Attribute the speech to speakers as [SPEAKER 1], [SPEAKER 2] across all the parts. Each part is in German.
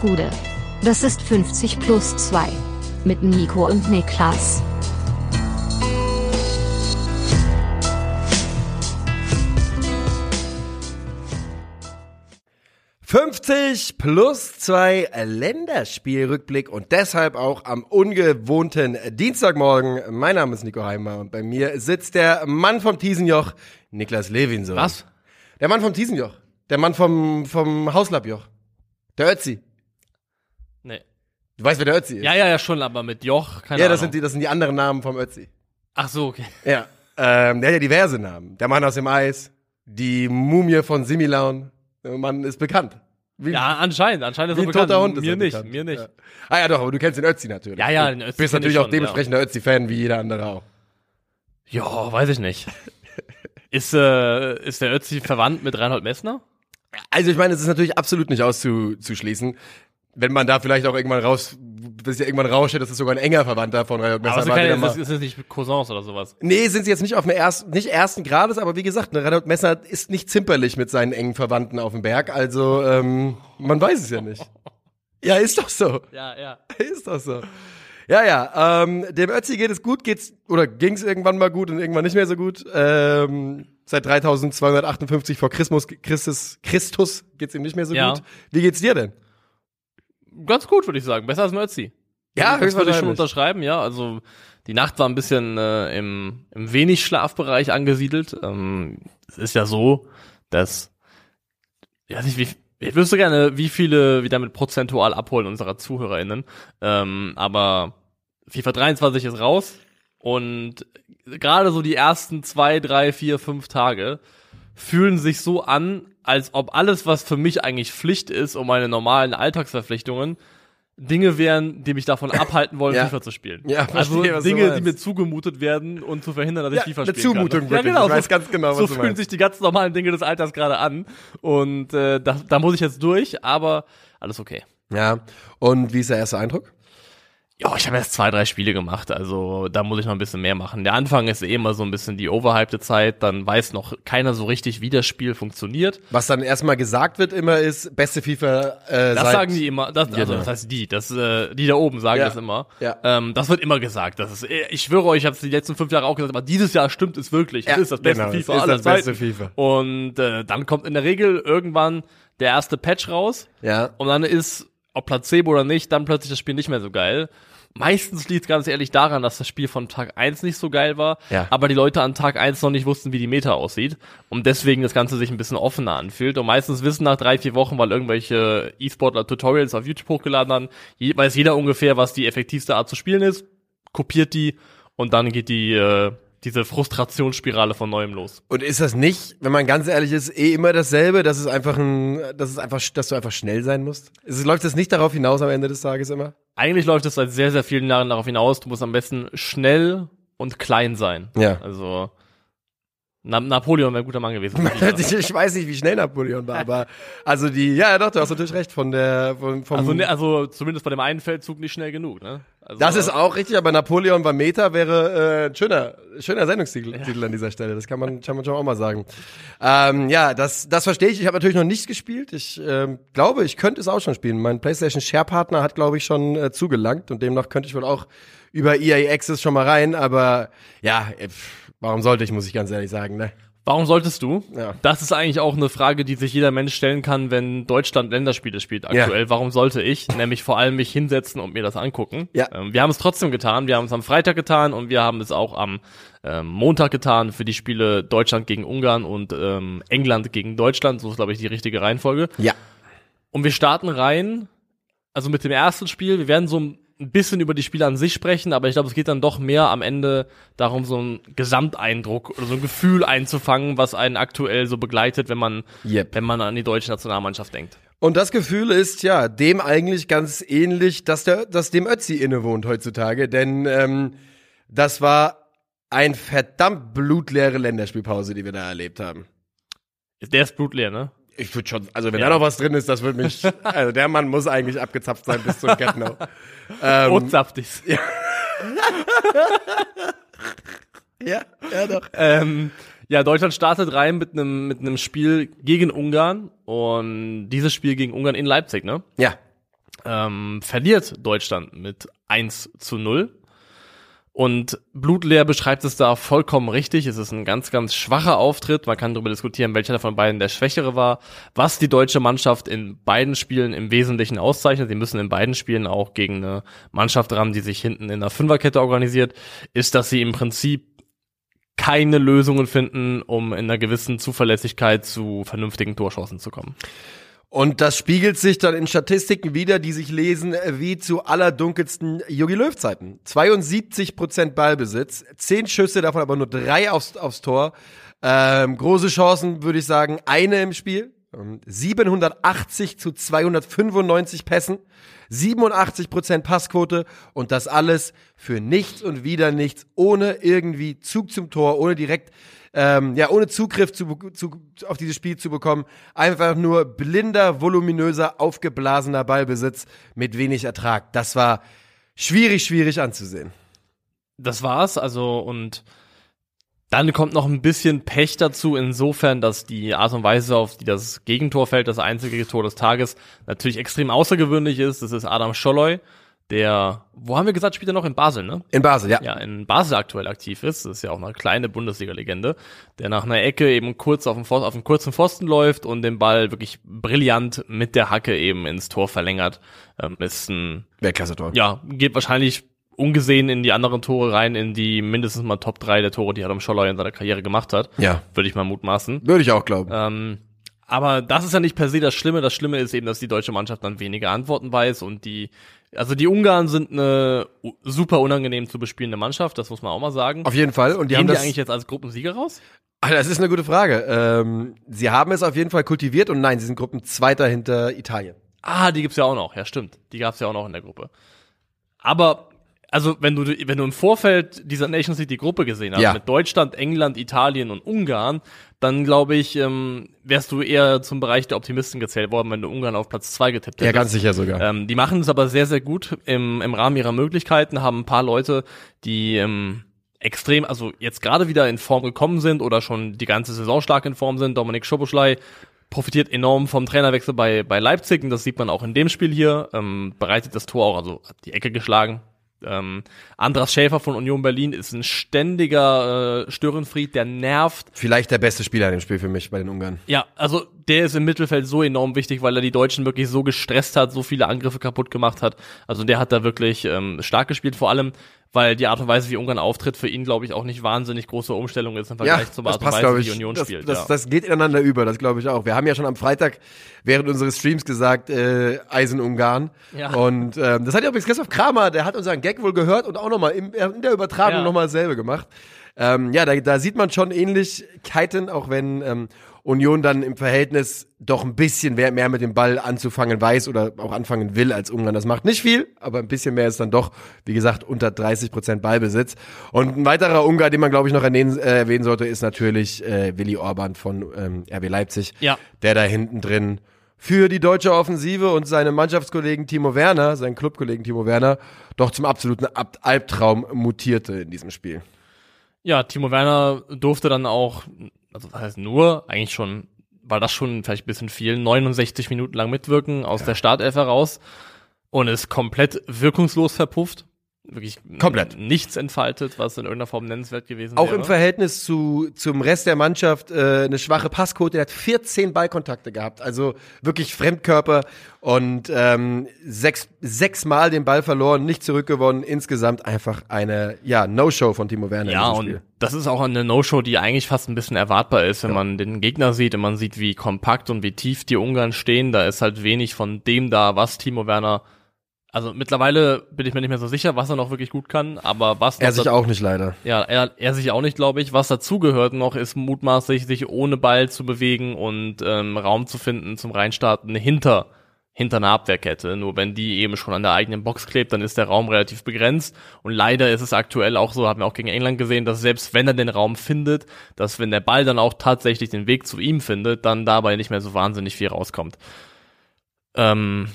[SPEAKER 1] Gude. Das ist 50 plus 2. Mit Nico und Niklas.
[SPEAKER 2] »50 plus 2 Länderspielrückblick und deshalb auch am ungewohnten Dienstagmorgen. Mein Name ist Nico Heimer und bei mir sitzt der Mann vom Tiesenjoch, Niklas Levinson.
[SPEAKER 3] Was?
[SPEAKER 2] Der Mann vom Tiesenjoch. Der Mann vom, vom Hauslappjoch. Der Ötzi. Du weißt, wer der Ötzi ist?
[SPEAKER 3] Ja, ja, ja, schon, aber mit Joch, keine
[SPEAKER 2] ja
[SPEAKER 3] Ahnung.
[SPEAKER 2] das, sind die, das sind die anderen Namen vom Ötzi.
[SPEAKER 3] Ach so, okay.
[SPEAKER 2] Ja. Ähm, der hat ja diverse Namen. Der Mann aus dem Eis, die Mumie von Similaun. Der Mann ist bekannt. Wie,
[SPEAKER 3] Ja, anscheinend, anscheinend ist er bekannt.
[SPEAKER 2] toter Hund ist
[SPEAKER 3] mir nicht,
[SPEAKER 2] bekannt.
[SPEAKER 3] mir nicht.
[SPEAKER 2] Ja. Ah ja, doch, aber du kennst den Ötzi natürlich.
[SPEAKER 3] Ja, ja,
[SPEAKER 2] Du
[SPEAKER 3] den Ötzi
[SPEAKER 2] bist
[SPEAKER 3] kenn
[SPEAKER 2] natürlich
[SPEAKER 3] ich
[SPEAKER 2] auch
[SPEAKER 3] schon,
[SPEAKER 2] dementsprechender Ötzi-Fan wie jeder andere auch.
[SPEAKER 3] Ja, weiß ich nicht. ist, äh, ist der Ötzi verwandt mit Reinhold Messner?
[SPEAKER 2] Also ich meine, es ist natürlich absolut nicht auszuschließen. Wenn man da vielleicht auch irgendwann raus, bis ja irgendwann rausstellt, das ist sogar ein enger Verwandter von Reinhold Messner.
[SPEAKER 3] Aber es ist,
[SPEAKER 2] war,
[SPEAKER 3] es ist, es ist nicht Cousins oder sowas.
[SPEAKER 2] Nee, sind sie jetzt nicht auf dem ersten, nicht ersten Grades, aber wie gesagt, ne, Reinhold Messner ist nicht zimperlich mit seinen engen Verwandten auf dem Berg, also ähm, man weiß es ja nicht. Ja, ist doch so.
[SPEAKER 3] Ja, ja.
[SPEAKER 2] Ist doch so. Ja, ja, ähm, dem Ötzi geht es gut, geht's, oder ging's irgendwann mal gut und irgendwann nicht mehr so gut. Ähm, seit 3258 vor Christus, Christus, Christus geht's ihm nicht mehr so
[SPEAKER 3] Ja.
[SPEAKER 2] gut. Wie geht's dir denn?
[SPEAKER 3] Ganz gut, würde ich sagen. Besser als ein Ötzi.
[SPEAKER 2] Ja,
[SPEAKER 3] das würde ich schon unterschreiben, ja. Also die Nacht war ein bisschen äh, im, im wenig Schlafbereich angesiedelt. Ähm, es ist ja so, dass ich weiß nicht, wie ich wüsste gerne, wie viele wir damit prozentual abholen unserer ZuhörerInnen. Ähm, aber FIFA 23 ist raus und gerade so die ersten zwei, drei, vier, fünf Tage fühlen sich so an, als ob alles, was für mich eigentlich Pflicht ist, um meine normalen Alltagsverpflichtungen, Dinge wären, die mich davon abhalten wollen,
[SPEAKER 2] Ja.
[SPEAKER 3] FIFA zu spielen.
[SPEAKER 2] Ja,
[SPEAKER 3] also
[SPEAKER 2] verstehe, du
[SPEAKER 3] Dinge, die mir zugemutet werden und zu verhindern, dass ich
[SPEAKER 2] Ja,
[SPEAKER 3] FIFA
[SPEAKER 2] eine
[SPEAKER 3] spielen
[SPEAKER 2] Zumutung
[SPEAKER 3] kann.
[SPEAKER 2] wirklich.
[SPEAKER 3] Ja, genau.
[SPEAKER 2] Ich weiß
[SPEAKER 3] so,
[SPEAKER 2] ganz genau, was
[SPEAKER 3] so fühlen sich die ganz normalen Dinge des Alltags gerade an. Und äh, da, da muss ich jetzt durch, aber alles okay.
[SPEAKER 2] Ja. Und wie ist der erste Eindruck?
[SPEAKER 3] Ja, ich habe erst zwei, drei Spiele gemacht, also da muss ich noch ein bisschen mehr machen. Der Anfang ist eh immer so ein bisschen die overhypte Zeit, dann weiß noch keiner so richtig, wie das Spiel funktioniert.
[SPEAKER 2] Was dann erstmal gesagt wird immer ist, beste FIFA äh,
[SPEAKER 3] Das sagen die immer, das, also
[SPEAKER 2] Genau.
[SPEAKER 3] das heißt die, das, äh, die da oben sagen
[SPEAKER 2] Ja.
[SPEAKER 3] das immer.
[SPEAKER 2] Ja.
[SPEAKER 3] Ähm, das wird immer gesagt. Das ist, ich schwöre euch, ich habe es die letzten fünf Jahre auch gesagt, aber dieses Jahr stimmt es wirklich.
[SPEAKER 2] Ja,
[SPEAKER 3] es ist das beste
[SPEAKER 2] genau, es
[SPEAKER 3] FIFA
[SPEAKER 2] ist
[SPEAKER 3] aller
[SPEAKER 2] das beste
[SPEAKER 3] Zeiten.
[SPEAKER 2] FIFA.
[SPEAKER 3] Und äh, dann kommt in der Regel irgendwann der erste Patch raus
[SPEAKER 2] Ja.
[SPEAKER 3] und dann ist, ob Placebo oder nicht, dann plötzlich das Spiel nicht mehr so geil. Meistens liegt es ganz ehrlich daran, dass das Spiel von Tag 1 nicht so geil war,
[SPEAKER 2] Ja.
[SPEAKER 3] aber die Leute an Tag 1 noch nicht wussten, wie die Meta aussieht und deswegen das Ganze sich ein bisschen offener anfühlt und meistens wissen nach drei, vier Wochen, weil irgendwelche E-Sportler Tutorials auf YouTube hochgeladen haben, weiß jeder ungefähr, was die effektivste Art zu spielen ist, kopiert die und dann geht die, äh, diese Frustrationsspirale von neuem los.
[SPEAKER 2] Und ist das nicht, wenn man ganz ehrlich ist, eh immer dasselbe, dass es einfach ein, dass es einfach, dass du einfach schnell sein musst? Es, läuft das nicht darauf hinaus am Ende des Tages immer?
[SPEAKER 3] Eigentlich läuft es seit sehr, sehr vielen Jahren darauf hinaus, du musst am besten schnell und klein sein.
[SPEAKER 2] Ja.
[SPEAKER 3] Also Na Napoleon wäre ein guter Mann gewesen.
[SPEAKER 2] ich, ich weiß nicht, wie schnell Napoleon war, aber also die, ja, doch, du hast natürlich recht von der, von, vom,
[SPEAKER 3] also, ne, also zumindest bei dem einen Feldzug nicht schnell genug, ne? Also,
[SPEAKER 2] das ist auch richtig, aber Napoleon war Meta wäre äh, ein schöner, schöner Sendungstitel Titel an dieser Stelle. Das kann man, kann man schon auch mal sagen. Ähm, ja, das, das verstehe ich. Ich habe natürlich noch nichts gespielt. Ich ähm, glaube, ich könnte es auch schon spielen. Mein PlayStation Share Partner hat, glaube ich, schon äh, zugelangt und demnach könnte ich wohl auch über EA Access schon mal rein. Aber ja, äh, pff, warum sollte ich, muss ich ganz ehrlich sagen. Ne?
[SPEAKER 3] Warum solltest du?
[SPEAKER 2] Ja.
[SPEAKER 3] Das ist eigentlich auch eine Frage, die sich jeder Mensch stellen kann, wenn Deutschland Länderspiele spielt aktuell. Warum sollte ich? Nämlich vor allem mich hinsetzen und mir das angucken.
[SPEAKER 2] Ja.
[SPEAKER 3] Ähm, wir haben es trotzdem getan. Wir haben es am Freitag getan und wir haben es auch am ähm, Montag getan für die Spiele Deutschland gegen Ungarn und ähm, England gegen Deutschland. So ist, glaube ich, die richtige Reihenfolge.
[SPEAKER 2] Ja.
[SPEAKER 3] Und wir starten rein, also mit dem ersten Spiel. Wir werden so ein bisschen über die Spiele an sich sprechen, aber ich glaube, es geht dann doch mehr am Ende darum, so einen Gesamteindruck oder so ein Gefühl einzufangen, was einen aktuell so begleitet, wenn man,
[SPEAKER 2] Yep.
[SPEAKER 3] wenn man an die deutsche Nationalmannschaft denkt.
[SPEAKER 2] Und das Gefühl ist ja dem eigentlich ganz ähnlich, dass der, dass dem Ötzi innewohnt heutzutage, denn ähm, das war ein verdammt blutleere Länderspielpause, die wir da erlebt haben.
[SPEAKER 3] Der ist blutleer, ne?
[SPEAKER 2] Ich würde schon, also wenn
[SPEAKER 3] Ja.
[SPEAKER 2] da noch was drin ist, das würde mich, also der Mann muss eigentlich abgezapft sein bis zum Get-No. ähm,
[SPEAKER 3] Und saftig.
[SPEAKER 2] ja, ja doch.
[SPEAKER 3] Ähm, ja, Deutschland startet rein mit einem mit einem Spiel gegen Ungarn und dieses Spiel gegen Ungarn in Leipzig, ne?
[SPEAKER 2] Ja,
[SPEAKER 3] ähm, verliert Deutschland mit 1 zu 0. Und Blutleer beschreibt es da vollkommen richtig. Es ist ein ganz, ganz schwacher Auftritt. Man kann darüber diskutieren, welcher von beiden der schwächere war. Was die deutsche Mannschaft in beiden Spielen im Wesentlichen auszeichnet, sie müssen in beiden Spielen auch gegen eine Mannschaft ran, die sich hinten in der Fünferkette organisiert, ist, dass sie im Prinzip keine Lösungen finden, um in einer gewissen Zuverlässigkeit zu vernünftigen Torchancen zu kommen.
[SPEAKER 2] Und das spiegelt sich dann in Statistiken wieder, die sich lesen wie zu allerdunkelsten Jogi Löw Zeiten. 72 Prozent Ballbesitz, 10 Schüsse, davon aber nur drei aufs, aufs Tor. Ähm, große Chancen, würde ich sagen, eine im Spiel. 780 zu 295 Pässen, 87 Prozent Passquote und das alles für nichts und wieder nichts, ohne irgendwie Zug zum Tor, ohne direkt ähm, ja, ohne Zugriff zu, zu, auf dieses Spiel zu bekommen. Einfach nur blinder, voluminöser, aufgeblasener Ballbesitz mit wenig Ertrag. Das war schwierig, schwierig anzusehen.
[SPEAKER 3] Das war's, also und dann kommt noch ein bisschen Pech dazu, insofern, dass die Art und Weise, auf die das Gegentor fällt, das einzige Tor des Tages, natürlich extrem außergewöhnlich ist. Das ist Adam Scholloy, der, wo haben wir gesagt, spielt er noch in Basel, ne?
[SPEAKER 2] In Basel, ja.
[SPEAKER 3] Ja, in Basel aktuell aktiv ist. Das ist ja auch eine kleine Bundesliga-Legende, der nach einer Ecke eben kurz auf dem, Pfosten, auf dem kurzen Pfosten läuft und den Ball wirklich brillant mit der Hacke eben ins Tor verlängert. Ähm, ist ein
[SPEAKER 2] Weltklasse-Tor.
[SPEAKER 3] Ja, geht wahrscheinlich ungesehen in die anderen Tore rein, in die mindestens mal Top 3 der Tore, die Adam Scholloy in seiner Karriere gemacht hat.
[SPEAKER 2] Ja.
[SPEAKER 3] Würde ich mal mutmaßen.
[SPEAKER 2] Würde ich auch glauben.
[SPEAKER 3] Ähm, aber das ist ja nicht per se das Schlimme. Das Schlimme ist eben, dass die deutsche Mannschaft dann weniger Antworten weiß und die also die Ungarn sind eine super unangenehm zu bespielende Mannschaft, das muss man auch mal sagen.
[SPEAKER 2] Auf jeden Fall. Und die
[SPEAKER 3] Gehen
[SPEAKER 2] haben
[SPEAKER 3] die
[SPEAKER 2] das
[SPEAKER 3] eigentlich jetzt als Gruppensieger raus?
[SPEAKER 2] Ah, Das ist eine gute Frage. Ähm, sie haben es auf jeden Fall kultiviert und nein, sie sind Gruppenzweiter hinter Italien.
[SPEAKER 3] Ah, die gibt's ja auch noch. Ja, stimmt. Die gab's ja auch noch in der Gruppe. Aber also wenn du wenn du im Vorfeld dieser Nations League die Gruppe gesehen hast
[SPEAKER 2] Ja.
[SPEAKER 3] mit Deutschland, England, Italien und Ungarn, dann glaube ich, ähm, wärst du eher zum Bereich der Optimisten gezählt worden, wenn du Ungarn auf Platz zwei getippt
[SPEAKER 2] Ja,
[SPEAKER 3] hättest.
[SPEAKER 2] ganz sicher sogar.
[SPEAKER 3] Ähm, die machen es aber sehr, sehr gut im, im Rahmen ihrer Möglichkeiten, haben ein paar Leute, die ähm, extrem, also jetzt gerade wieder in Form gekommen sind oder schon die ganze Saison stark in Form sind. Dominik Schoboschlei profitiert enorm vom Trainerwechsel bei, bei Leipzig und das sieht man auch in dem Spiel hier. Ähm, bereitet das Tor auch, also hat die Ecke geschlagen. Ähm, Andras Schäfer von Union Berlin ist ein ständiger äh, Störenfried, der nervt.
[SPEAKER 2] Vielleicht der beste Spieler in dem Spiel für mich bei den Ungarn.
[SPEAKER 3] Ja, also der ist im Mittelfeld so enorm wichtig, weil er die Deutschen wirklich so gestresst hat, so viele Angriffe kaputt gemacht hat. Also der hat da wirklich ähm, stark gespielt, vor allem, weil die Art und Weise, wie Ungarn auftritt, für ihn, glaube ich, auch nicht wahnsinnig große Umstellung ist im Vergleich zur
[SPEAKER 2] das
[SPEAKER 3] Art und Weise, wie die Union
[SPEAKER 2] das,
[SPEAKER 3] spielt.
[SPEAKER 2] Das,
[SPEAKER 3] ja.
[SPEAKER 2] das geht ineinander über, das glaube ich auch. Wir haben ja schon am Freitag während unseres Streams gesagt, äh, Eisen Ungarn.
[SPEAKER 3] Ja.
[SPEAKER 2] Und ähm, das hat ja übrigens Christoph Kramer, der hat unseren Gag wohl gehört und auch nochmal in der Übertragung
[SPEAKER 3] Ja.
[SPEAKER 2] nochmal dasselbe gemacht. Ähm, ja, da, da sieht man schon Ähnlichkeiten, auch wenn ähm, Union dann im Verhältnis doch ein bisschen mehr, mit dem Ball anzufangen weiß oder auch anfangen will als Ungarn. Das macht nicht viel, aber ein bisschen mehr ist dann doch, wie gesagt, unter 30 Prozent Ballbesitz. Und ein weiterer Ungar, den man, glaube ich, noch erwähnen, äh, erwähnen sollte, ist natürlich äh, Willi Orban von ähm, RB Leipzig,
[SPEAKER 3] Ja.
[SPEAKER 2] der da hinten drin für die deutsche Offensive und seine Mannschaftskollegen Timo Werner, seinen Clubkollegen Timo Werner, doch zum absoluten Ab Albtraum mutierte in diesem Spiel.
[SPEAKER 3] ja, Timo Werner durfte dann auch, also das heißt nur, eigentlich schon, war das schon vielleicht ein bisschen viel, 69 Minuten lang mitwirken aus der Startelf heraus und ist komplett wirkungslos verpufft. Wirklich
[SPEAKER 2] Komplett.
[SPEAKER 3] nichts entfaltet, was in irgendeiner Form nennenswert gewesen
[SPEAKER 2] Auch
[SPEAKER 3] wäre.
[SPEAKER 2] im Verhältnis zu, zum Rest der Mannschaft äh, eine schwache Passquote. Er hat 14 Ballkontakte gehabt, also wirklich Fremdkörper und ähm, sechs, sechs Mal den Ball verloren, nicht zurückgewonnen. Insgesamt einfach eine ja No-Show von Timo Werner
[SPEAKER 3] Ja, und das ist auch eine No-Show, die eigentlich fast ein bisschen erwartbar ist, wenn man den Gegner sieht, wenn man sieht, wie kompakt und wie tief die Ungarn stehen. Da ist halt wenig von dem da, was Timo Werner. Also mittlerweile bin ich mir nicht mehr so sicher, was er noch wirklich gut kann, aber was
[SPEAKER 2] Er sich auch nicht leider.
[SPEAKER 3] ja, er, er sich auch nicht, glaube ich. Was dazugehört noch, ist mutmaßlich, sich ohne Ball zu bewegen und ähm, Raum zu finden zum Reinstarten hinter hinter einer Abwehrkette. Nur wenn die eben schon an der eigenen Box klebt, dann ist der Raum relativ begrenzt. Und leider ist es aktuell auch so, haben wir auch gegen England gesehen, dass selbst wenn er den Raum findet, dass wenn der Ball dann auch tatsächlich den Weg zu ihm findet, dann dabei nicht mehr so wahnsinnig viel rauskommt. Ähm,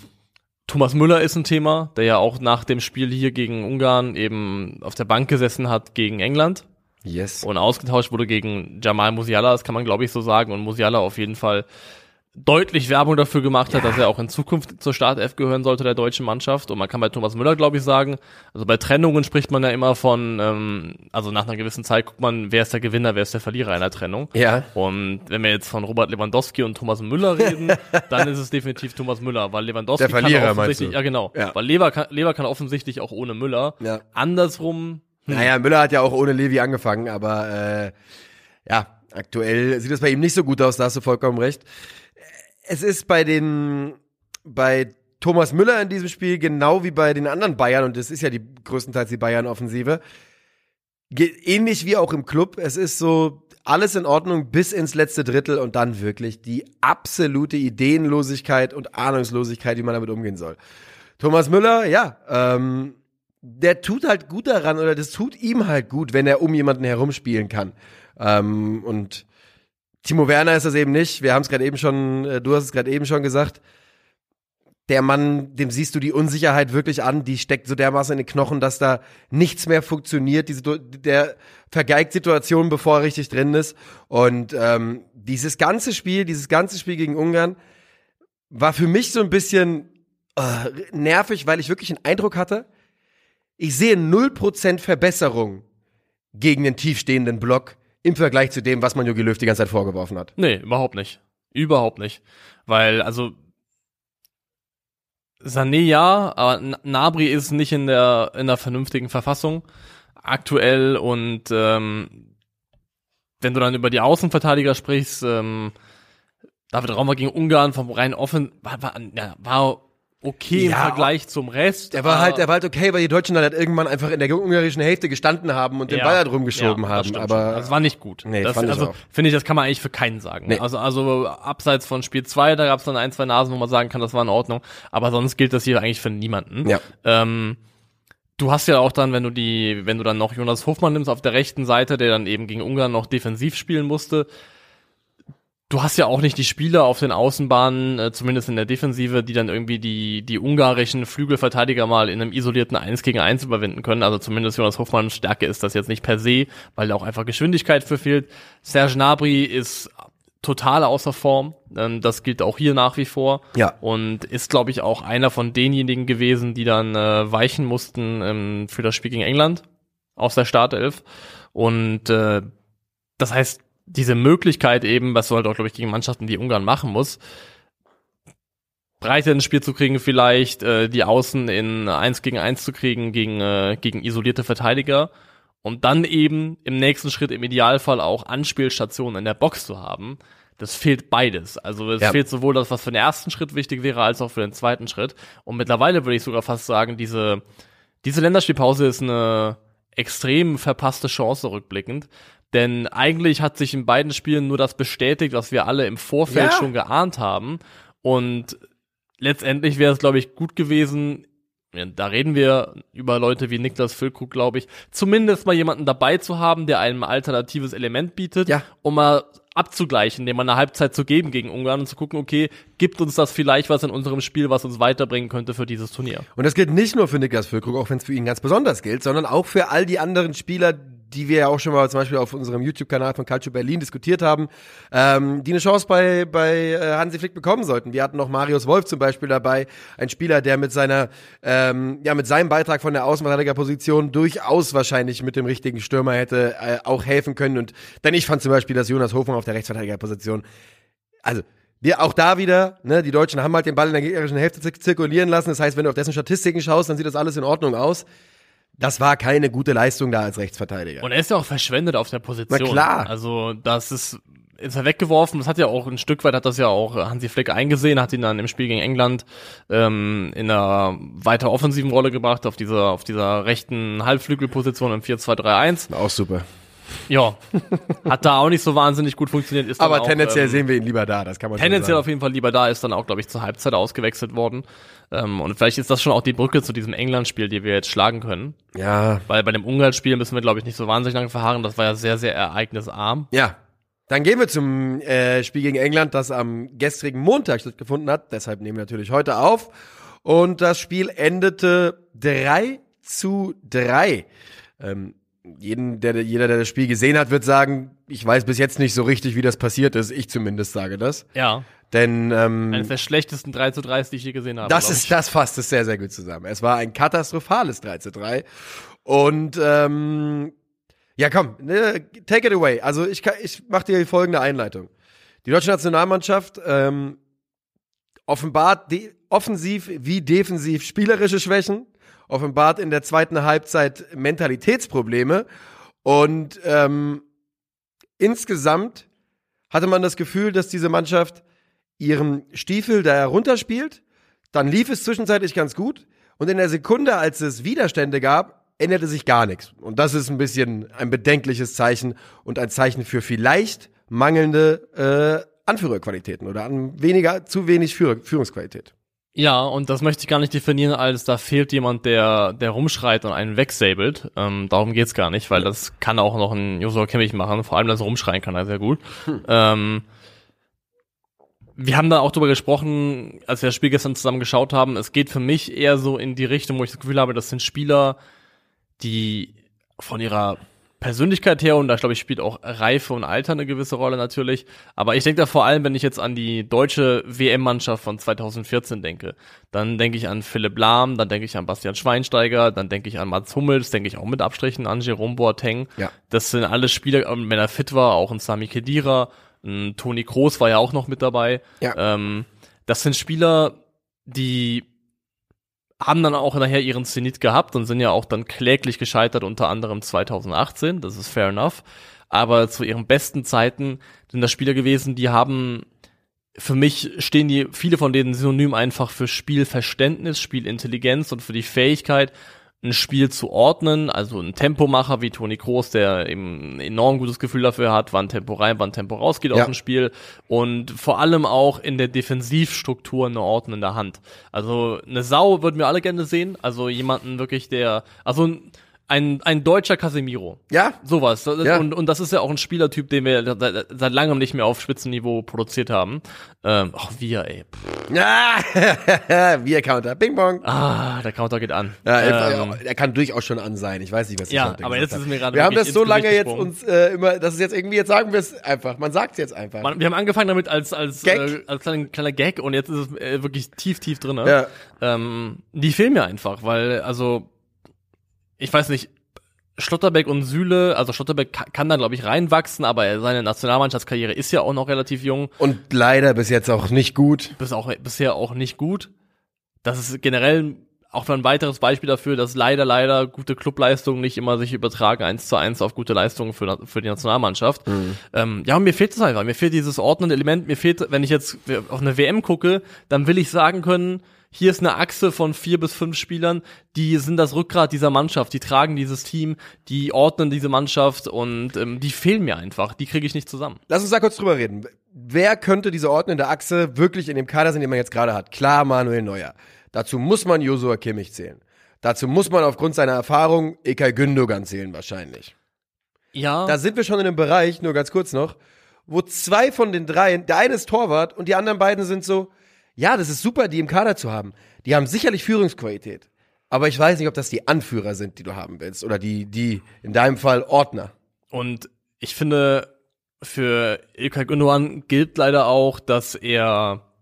[SPEAKER 3] Thomas Müller ist ein Thema, der ja auch nach dem Spiel hier gegen Ungarn eben auf der Bank gesessen hat gegen England
[SPEAKER 2] Yes.
[SPEAKER 3] und ausgetauscht wurde gegen Jamal Musiala, das kann man glaube ich so sagen und Musiala auf jeden Fall deutlich Werbung dafür gemacht hat, dass er auch in Zukunft zur Startelf gehören sollte der deutschen Mannschaft. Und man kann bei Thomas Müller, glaube ich, sagen, also bei Trennungen spricht man ja immer von, ähm, also nach einer gewissen Zeit guckt man, wer ist der Gewinner, wer ist der Verlierer einer Trennung.
[SPEAKER 2] Ja.
[SPEAKER 3] Und wenn wir jetzt von Robert Lewandowski und Thomas Müller reden, dann ist es definitiv Thomas Müller, weil Lewandowski
[SPEAKER 2] Der Verlierer,
[SPEAKER 3] kann offensichtlich, ja genau,
[SPEAKER 2] Ja.
[SPEAKER 3] weil Lever kann, Lever kann offensichtlich auch ohne Müller.
[SPEAKER 2] Ja.
[SPEAKER 3] Andersrum,
[SPEAKER 2] Naja, Müller hat ja auch ohne Levi angefangen, aber äh, ja, aktuell sieht es bei ihm nicht so gut aus, da hast du vollkommen recht. Es ist bei den, bei Thomas Müller in diesem Spiel genau wie bei den anderen Bayern, und das ist ja die größtenteils die Bayern-Offensive, ähnlich wie auch im Club. Es ist so alles in Ordnung bis ins letzte Drittel und dann wirklich die absolute Ideenlosigkeit und Ahnungslosigkeit, wie man damit umgehen soll. Thomas Müller, ja, ähm, der tut halt gut daran oder das tut ihm halt gut, wenn er um jemanden herumspielen kann. Ähm, und Timo Werner ist das eben nicht. Wir haben es gerade eben schon, äh, du hast es gerade eben schon gesagt. Der Mann, dem siehst du die Unsicherheit wirklich an, die steckt so dermaßen in den Knochen, dass da nichts mehr funktioniert. Diese, der vergeigt Situationen, bevor er richtig drin ist. Und ähm, dieses ganze Spiel, dieses ganze Spiel gegen Ungarn war für mich so ein bisschen äh, nervig, weil ich wirklich den Eindruck hatte, ich sehe 0% Verbesserung gegen den tiefstehenden Block im Vergleich zu dem, was man Jogi Löw die ganze Zeit vorgeworfen hat.
[SPEAKER 3] Nee, überhaupt nicht. Überhaupt nicht. Weil, also, Sané ja, aber Nabri ist nicht in der, in der vernünftigen Verfassung aktuell und ähm, wenn du dann über die Außenverteidiger sprichst, ähm, David Raum war gegen Ungarn vom rein offen, war, war, ja, war okay im
[SPEAKER 2] Ja,
[SPEAKER 3] Vergleich zum Rest.
[SPEAKER 2] Der war halt, der war halt okay, weil die Deutschen dann halt irgendwann einfach in der ungarischen Hälfte gestanden haben und den Ball halt rumgeschoben
[SPEAKER 3] ja,
[SPEAKER 2] haben. Aber
[SPEAKER 3] schon. das war nicht gut.
[SPEAKER 2] Nee,
[SPEAKER 3] das,
[SPEAKER 2] fand
[SPEAKER 3] also finde ich, das kann man eigentlich für keinen sagen.
[SPEAKER 2] Nee.
[SPEAKER 3] Also also abseits von Spiel 2, da gab es dann ein, zwei Nasen, wo man sagen kann, das war in Ordnung. Aber sonst gilt das hier eigentlich für niemanden.
[SPEAKER 2] Ja.
[SPEAKER 3] Ähm, du hast ja auch dann, wenn du die, wenn du dann noch Jonas Hofmann nimmst auf der rechten Seite, der dann eben gegen Ungarn noch defensiv spielen musste. Du hast ja auch nicht die Spieler auf den Außenbahnen, äh, zumindest in der Defensive, die dann irgendwie die, die ungarischen Flügelverteidiger mal in einem isolierten 1 gegen 1 überwinden können. Also zumindest Jonas Hofmanns Stärke ist das jetzt nicht per se, weil da auch einfach Geschwindigkeit für fehlt. Serge Gnabry ist total außer Form. Ähm, das gilt auch hier nach wie vor.
[SPEAKER 2] Ja.
[SPEAKER 3] Und ist, glaube ich, auch einer von denjenigen gewesen, die dann äh, weichen mussten ähm, für das Spiel gegen England aus der Startelf. Und äh, das heißt, diese Möglichkeit eben, was du halt auch, glaube ich, gegen Mannschaften wie Ungarn machen muss, breiter ins Spiel zu kriegen vielleicht, äh, die Außen in eins gegen eins zu kriegen gegen, äh, gegen isolierte Verteidiger und dann eben im nächsten Schritt im Idealfall auch Anspielstationen in der Box zu haben. Das fehlt beides. Also es
[SPEAKER 2] Ja.
[SPEAKER 3] fehlt sowohl das, was für den ersten Schritt wichtig wäre, als auch für den zweiten Schritt. Und mittlerweile würde ich sogar fast sagen, diese, diese Länderspielpause ist eine extrem verpasste Chance rückblickend. Denn eigentlich hat sich in beiden Spielen nur das bestätigt, was wir alle im Vorfeld
[SPEAKER 2] Ja.
[SPEAKER 3] schon geahnt haben. Und letztendlich wäre es, glaube ich, gut gewesen, da reden wir über Leute wie Niklas Füllkrug, glaube ich, zumindest mal jemanden dabei zu haben, der einem ein alternatives Element bietet,
[SPEAKER 2] Ja.
[SPEAKER 3] um mal abzugleichen, dem mal eine Halbzeit zu geben gegen Ungarn und zu gucken, okay, gibt uns das vielleicht was in unserem Spiel, was uns weiterbringen könnte für dieses Turnier.
[SPEAKER 2] Und das gilt nicht nur für Niklas Füllkrug, auch wenn es für ihn ganz besonders gilt, sondern auch für all die anderen Spieler, die wir ja auch schon mal zum Beispiel auf unserem YouTube-Kanal von Calcio Berlin diskutiert haben, ähm, die eine Chance bei, bei äh, Hansi Flick bekommen sollten. Wir hatten noch Marius Wolf zum Beispiel dabei, ein Spieler, der mit seiner, ähm, ja, mit seinem Beitrag von der Außenverteidigerposition durchaus wahrscheinlich mit dem richtigen Stürmer hätte äh, auch helfen können. Und denn ich fand zum Beispiel, dass Jonas Hofmann auf der Rechtsverteidigerposition also wir auch da wieder, ne, die Deutschen haben halt den Ball in der gegnerischen Hälfte zir- zirkulieren lassen. Das heißt, wenn du auf dessen Statistiken schaust, dann sieht das alles in Ordnung aus. Das war keine gute Leistung da als Rechtsverteidiger.
[SPEAKER 3] Und er ist ja auch verschwendet auf der Position.
[SPEAKER 2] Na klar.
[SPEAKER 3] Also das ist ist er weggeworfen. Das hat ja auch ein Stück weit hat das ja auch Hansi Flick eingesehen, hat ihn dann im Spiel gegen England ähm, in einer weiter offensiven Rolle gebracht auf dieser auf dieser rechten Halbflügelposition im 4-2-3-1.
[SPEAKER 2] auch super.
[SPEAKER 3] Ja, hat da auch nicht so wahnsinnig gut funktioniert. Ist
[SPEAKER 2] Aber
[SPEAKER 3] auch,
[SPEAKER 2] tendenziell
[SPEAKER 3] ähm,
[SPEAKER 2] sehen wir ihn lieber da, das kann man
[SPEAKER 3] Tendenziell auf jeden Fall lieber da, ist dann auch, glaube ich, zur Halbzeit ausgewechselt worden. Ähm, und vielleicht ist das schon auch die Brücke zu diesem England-Spiel, die wir jetzt schlagen können.
[SPEAKER 2] Ja,
[SPEAKER 3] Weil bei dem Ungarn-Spiel müssen wir, glaube ich, nicht so wahnsinnig lange verharren. Das war ja sehr, sehr ereignisarm.
[SPEAKER 2] ja. Dann gehen wir zum äh, Spiel gegen England, das am gestrigen Montag stattgefunden hat. Deshalb nehmen wir natürlich heute auf. Und das Spiel endete 3 zu 3. Ähm, jeden, der, jeder, der das Spiel gesehen hat, wird sagen, ich weiß bis jetzt nicht so richtig, wie das passiert ist. Ich zumindest sage das.
[SPEAKER 3] Ja.
[SPEAKER 2] Denn ähm,
[SPEAKER 3] Eines der schlechtesten 3 zu 3, die ich je gesehen habe.
[SPEAKER 2] das ist, das fasst es sehr, sehr gut zusammen. Es war ein katastrophales 3 zu 3. Und ähm, ja, komm, ne, take it away. Also ich, kann- ich mache dir folgende Einleitung. Die deutsche Nationalmannschaft ähm, offenbart de offensiv wie defensiv spielerische Schwächen, offenbart in der zweiten Halbzeit Mentalitätsprobleme und ähm, insgesamt hatte man das Gefühl, dass diese Mannschaft ihren Stiefel da herunterspielt. Dann lief es zwischenzeitlich ganz gut. Und in der Sekunde, als es Widerstände gab, änderte sich gar nichts. Und das ist ein bisschen ein bedenkliches Zeichen und ein Zeichen für vielleicht mangelnde äh, Anführerqualitäten oder an weniger, zu wenig Führer, Führungsqualität.
[SPEAKER 3] Ja, und das möchte ich gar nicht definieren als da fehlt jemand, der, der rumschreit und einen wegsabelt. Ähm, darum geht's gar nicht, weil das kann auch noch ein Joshua Kimmich machen. Vor allem, dass er rumschreien kann, er sehr gut. Ähm, wir haben da auch drüber gesprochen, als wir das Spiel gestern zusammen geschaut haben. Es geht für mich eher so in die Richtung, wo ich das Gefühl habe, das sind Spieler, die von ihrer Persönlichkeit her, und da glaube ich, spielt auch Reife und Alter eine gewisse Rolle natürlich. Aber ich denke da vor allem, wenn ich jetzt an die deutsche WM-Mannschaft von 2014 denke, dann denke ich an Philipp Lahm, dann denke ich an Bastian Schweinsteiger, dann denke ich an Mats Hummels, denke ich auch mit Abstrichen an Jerome Boateng.
[SPEAKER 2] Ja.
[SPEAKER 3] Das sind alle Spieler, ähm, wenn er fit war, auch ein Sami Khedira, ein Toni Kroos war ja auch noch mit dabei.
[SPEAKER 2] Ja.
[SPEAKER 3] Ähm, das sind Spieler, die haben dann auch nachher ihren Zenit gehabt und sind ja auch dann kläglich gescheitert, unter anderem 2018, das ist fair enough. Aber zu ihren besten Zeiten sind das Spieler gewesen, die haben, für mich stehen die, viele von denen synonym einfach für Spielverständnis, Spielintelligenz und für die Fähigkeit, ein Spiel zu ordnen, also ein Tempomacher wie Toni Kroos, der eben ein enorm gutes Gefühl dafür hat, wann Tempo rein, wann Tempo rausgeht
[SPEAKER 2] Ja.
[SPEAKER 3] aus dem Spiel und vor allem auch in der Defensivstruktur eine ordnende Hand. Also eine Sau würden wir alle gerne sehen, also jemanden wirklich, der, also ein, ein deutscher Casemiro.
[SPEAKER 2] Ja,
[SPEAKER 3] Sowas.
[SPEAKER 2] Ja.
[SPEAKER 3] Und, und das ist ja auch ein Spielertyp, den wir seit, seit langem nicht mehr auf Spitzenniveau produziert haben. Ähm, ach, wir, ey.
[SPEAKER 2] Ja. wir Counter, Bing Bong.
[SPEAKER 3] Ah, der Counter geht an.
[SPEAKER 2] Ja,
[SPEAKER 3] ähm,
[SPEAKER 2] er, er kann durchaus schon an sein. Ich weiß nicht, was ich
[SPEAKER 3] Ja, aber jetzt ist
[SPEAKER 2] habe.
[SPEAKER 3] mir gerade
[SPEAKER 2] Wir haben das so lange jetzt uns äh, immer, das ist jetzt irgendwie, jetzt sagen wir es einfach. Man sagt es jetzt einfach.
[SPEAKER 3] Man, wir haben angefangen damit als als
[SPEAKER 2] Gag.
[SPEAKER 3] äh, als kleiner, kleiner Gag und jetzt ist es äh, wirklich tief tief drin.
[SPEAKER 2] Ja.
[SPEAKER 3] Ähm, die fehlen mir einfach, weil also ich weiß nicht. Schlotterbeck und Süle, also Schlotterbeck ka- kann da glaube ich reinwachsen, aber seine Nationalmannschaftskarriere ist ja auch noch relativ jung,
[SPEAKER 2] Und leider bis jetzt auch nicht gut.
[SPEAKER 3] bis auch bisher auch nicht gut. Das ist generell auch ein weiteres Beispiel dafür, dass leider leider gute Clubleistungen nicht immer sich übertragen eins zu eins auf gute Leistungen für, für die Nationalmannschaft. Ähm, ja, und mir fehlt es einfach. Mir fehlt dieses ordnende Element. Mir fehlt, wenn ich jetzt auf eine WM gucke, dann will ich sagen können, hier ist eine Achse von vier bis fünf Spielern, die sind das Rückgrat dieser Mannschaft, die tragen dieses Team, die ordnen diese Mannschaft und ähm, die fehlen mir einfach. Die kriege ich nicht zusammen.
[SPEAKER 2] Lass uns da kurz drüber reden. Wer könnte diese ordnende Achse wirklich in dem Kader sein, den man jetzt gerade hat? Klar, Manuel Neuer. Dazu muss man Josua Kimmich zählen. Dazu muss man aufgrund seiner Erfahrung Ekay Gündogan zählen wahrscheinlich.
[SPEAKER 3] Ja.
[SPEAKER 2] Da sind wir schon in einem Bereich, nur ganz kurz noch, wo zwei von den dreien, der eine ist Torwart und die anderen beiden sind so, ja, das ist super, die im Kader zu haben. Die haben sicherlich Führungsqualität. Aber ich weiß nicht, ob das die Anführer sind, die du haben willst. Oder die, die, in deinem Fall Ordner.
[SPEAKER 3] Und ich finde, für Ilkay Gündogan gilt leider auch, dass er,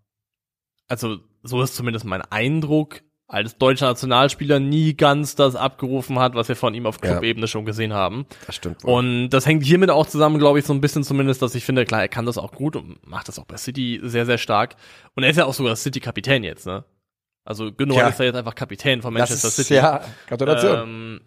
[SPEAKER 3] also so ist zumindest mein Eindruck, als deutscher Nationalspieler nie ganz das abgerufen hat, was wir von ihm auf
[SPEAKER 2] Ja.
[SPEAKER 3] Clubebene schon gesehen haben.
[SPEAKER 2] Das stimmt. wohl.
[SPEAKER 3] Und das hängt hiermit auch zusammen, glaube ich, so ein bisschen zumindest, dass ich finde, klar, er kann das auch gut und macht das auch bei City sehr, sehr stark. Und er ist ja auch sogar City-Kapitän jetzt, ne? Also Gündogan
[SPEAKER 2] Tja.
[SPEAKER 3] ist ja jetzt einfach Kapitän von Manchester
[SPEAKER 2] ist,
[SPEAKER 3] City.
[SPEAKER 2] ja, Gratulation.
[SPEAKER 3] Ähm,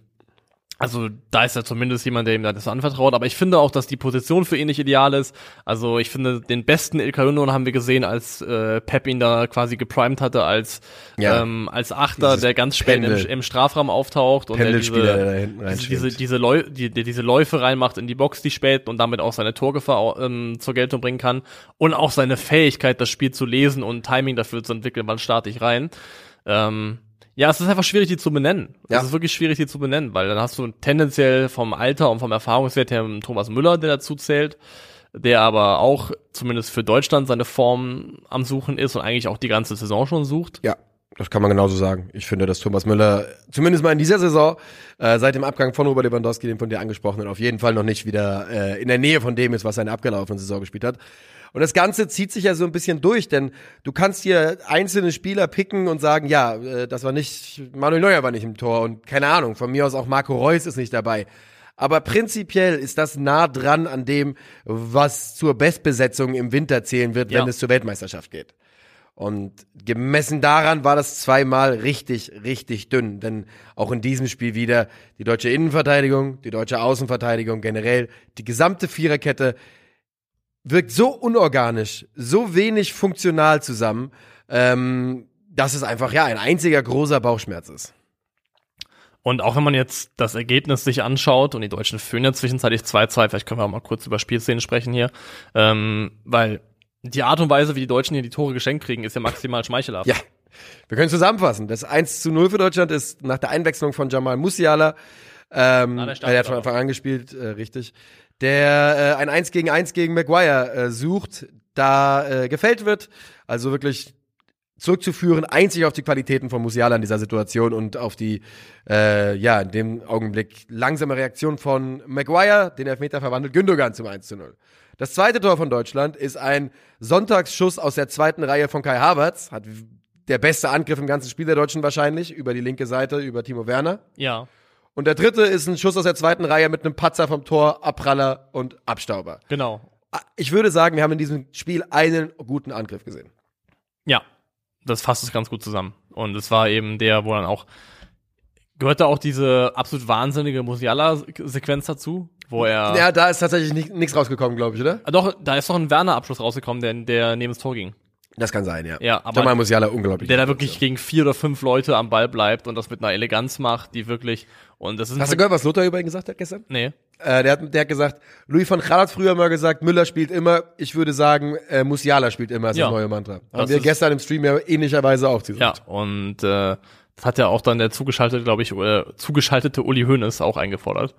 [SPEAKER 3] also da ist ja zumindest jemand, der ihm das anvertraut. Aber ich finde auch, dass die Position für ihn nicht ideal ist. Also ich finde, den besten Ilkay Gündogan haben wir gesehen, als äh, Pep ihn da quasi geprimed hatte als
[SPEAKER 2] Ja.
[SPEAKER 3] ähm, als Achter,
[SPEAKER 2] Dieses
[SPEAKER 3] der ganz spät im, im Strafraum auftaucht und der
[SPEAKER 2] Pendelspieler, der
[SPEAKER 3] diese, diese, diese, diese, Läu die, der diese Läufe reinmacht in die Box, die späten und damit auch seine Torgefahr ähm, zur Geltung bringen kann und auch seine Fähigkeit, das Spiel zu lesen und Timing dafür zu entwickeln, wann starte ich rein. Ähm, ja, es ist einfach schwierig, die zu benennen.
[SPEAKER 2] Ja.
[SPEAKER 3] Es ist wirklich schwierig, die zu benennen, weil dann hast du tendenziell vom Alter und vom Erfahrungswert her einen Thomas Müller, der dazu zählt, der aber auch zumindest für Deutschland seine Form am Suchen ist und eigentlich auch die ganze Saison schon sucht.
[SPEAKER 2] Ja, das kann man genauso sagen. Ich finde, dass Thomas Müller zumindest mal in dieser Saison äh, seit dem Abgang von Robert Lewandowski, den von dir angesprochenen, auf jeden Fall noch nicht wieder äh, in der Nähe von dem ist, was er in der abgelaufenen Saison gespielt hat. Und das Ganze zieht sich ja so ein bisschen durch, denn du kannst hier einzelne Spieler picken und sagen, ja, äh, das war nicht, Manuel Neuer war nicht im Tor und keine Ahnung, von mir aus auch Marco Reus ist nicht dabei. Aber prinzipiell ist das nah dran an dem, was zur Bestbesetzung im Winter zählen wird, wenn
[SPEAKER 3] Ja.
[SPEAKER 2] es zur Weltmeisterschaft geht. Und gemessen daran war das zweimal richtig, richtig dünn. Denn auch in diesem Spiel wieder die deutsche Innenverteidigung, die deutsche Außenverteidigung generell, die gesamte Viererkette wirkt so unorganisch, so wenig funktional zusammen, ähm, dass es einfach ja ein einziger großer Bauchschmerz ist.
[SPEAKER 3] Und auch wenn man jetzt das Ergebnis sich anschaut und die Deutschen führen ja zwischenzeitlich 2-2, vielleicht können wir auch mal kurz über Spielszenen sprechen hier, ähm, weil die Art und Weise, wie die Deutschen hier die Tore geschenkt kriegen, ist ja maximal schmeichelhaft.
[SPEAKER 2] Ja. Wir können zusammenfassen. Das 1 zu 0 für Deutschland ist nach der Einwechslung von Jamal Musiala. Ähm,
[SPEAKER 3] Ah, der
[SPEAKER 2] der hat von. Anfang an gespielt, äh, richtig. Der äh, ein 1 gegen 1 gegen Maguire äh, sucht, da äh, gefällt wird. Also wirklich zurückzuführen, einzig auf die Qualitäten von Musiala in dieser Situation und auf die, äh, ja, in dem Augenblick langsame Reaktion von Maguire, den Elfmeter verwandelt Gündogan zum 1 zu 0. Das zweite Tor von Deutschland ist ein Sonntagsschuss aus der zweiten Reihe von Kai Havertz, hat der beste Angriff im ganzen Spiel der Deutschen wahrscheinlich, über die linke Seite, über Timo Werner.
[SPEAKER 3] ja,
[SPEAKER 2] Und der dritte ist ein Schuss aus der zweiten Reihe mit einem Patzer vom Tor, Abpraller und Abstauber.
[SPEAKER 3] genau.
[SPEAKER 2] Ich würde sagen, wir haben in diesem Spiel einen guten Angriff gesehen.
[SPEAKER 3] Ja, das fasst es ganz gut zusammen. Und es war eben der, wo dann auch gehörte auch diese absolut wahnsinnige Musiala-Sequenz dazu, wo er
[SPEAKER 2] Ja, da ist tatsächlich nicht- nichts rausgekommen, glaube ich, oder?
[SPEAKER 3] Ah, doch, da ist doch ein Werner-Abschluss rausgekommen, der, der neben das Tor ging.
[SPEAKER 2] Das kann sein, ja.
[SPEAKER 3] Ja, aber-
[SPEAKER 2] Jamal Musiala unglaublich.
[SPEAKER 3] Der da wirklich gegen vier oder fünf Leute am Ball bleibt und das mit einer Eleganz macht, die wirklich und das ist
[SPEAKER 2] Hast du gehört, was Lothar über ihn gesagt hat gestern?
[SPEAKER 3] Nee.
[SPEAKER 2] Äh, der, hat, der hat gesagt, Louis van Gaal hat früher mal gesagt, Müller spielt immer. Ich würde sagen, äh, Musiala spielt immer, ist
[SPEAKER 3] Ja.
[SPEAKER 2] das neue Mantra. Haben wir gestern im Stream ja ähnlicherweise auch gesagt.
[SPEAKER 3] Ja, und äh, das hat ja auch dann der zugeschaltete, glaube ich, oder zugeschaltete Uli Hoeneß auch eingefordert.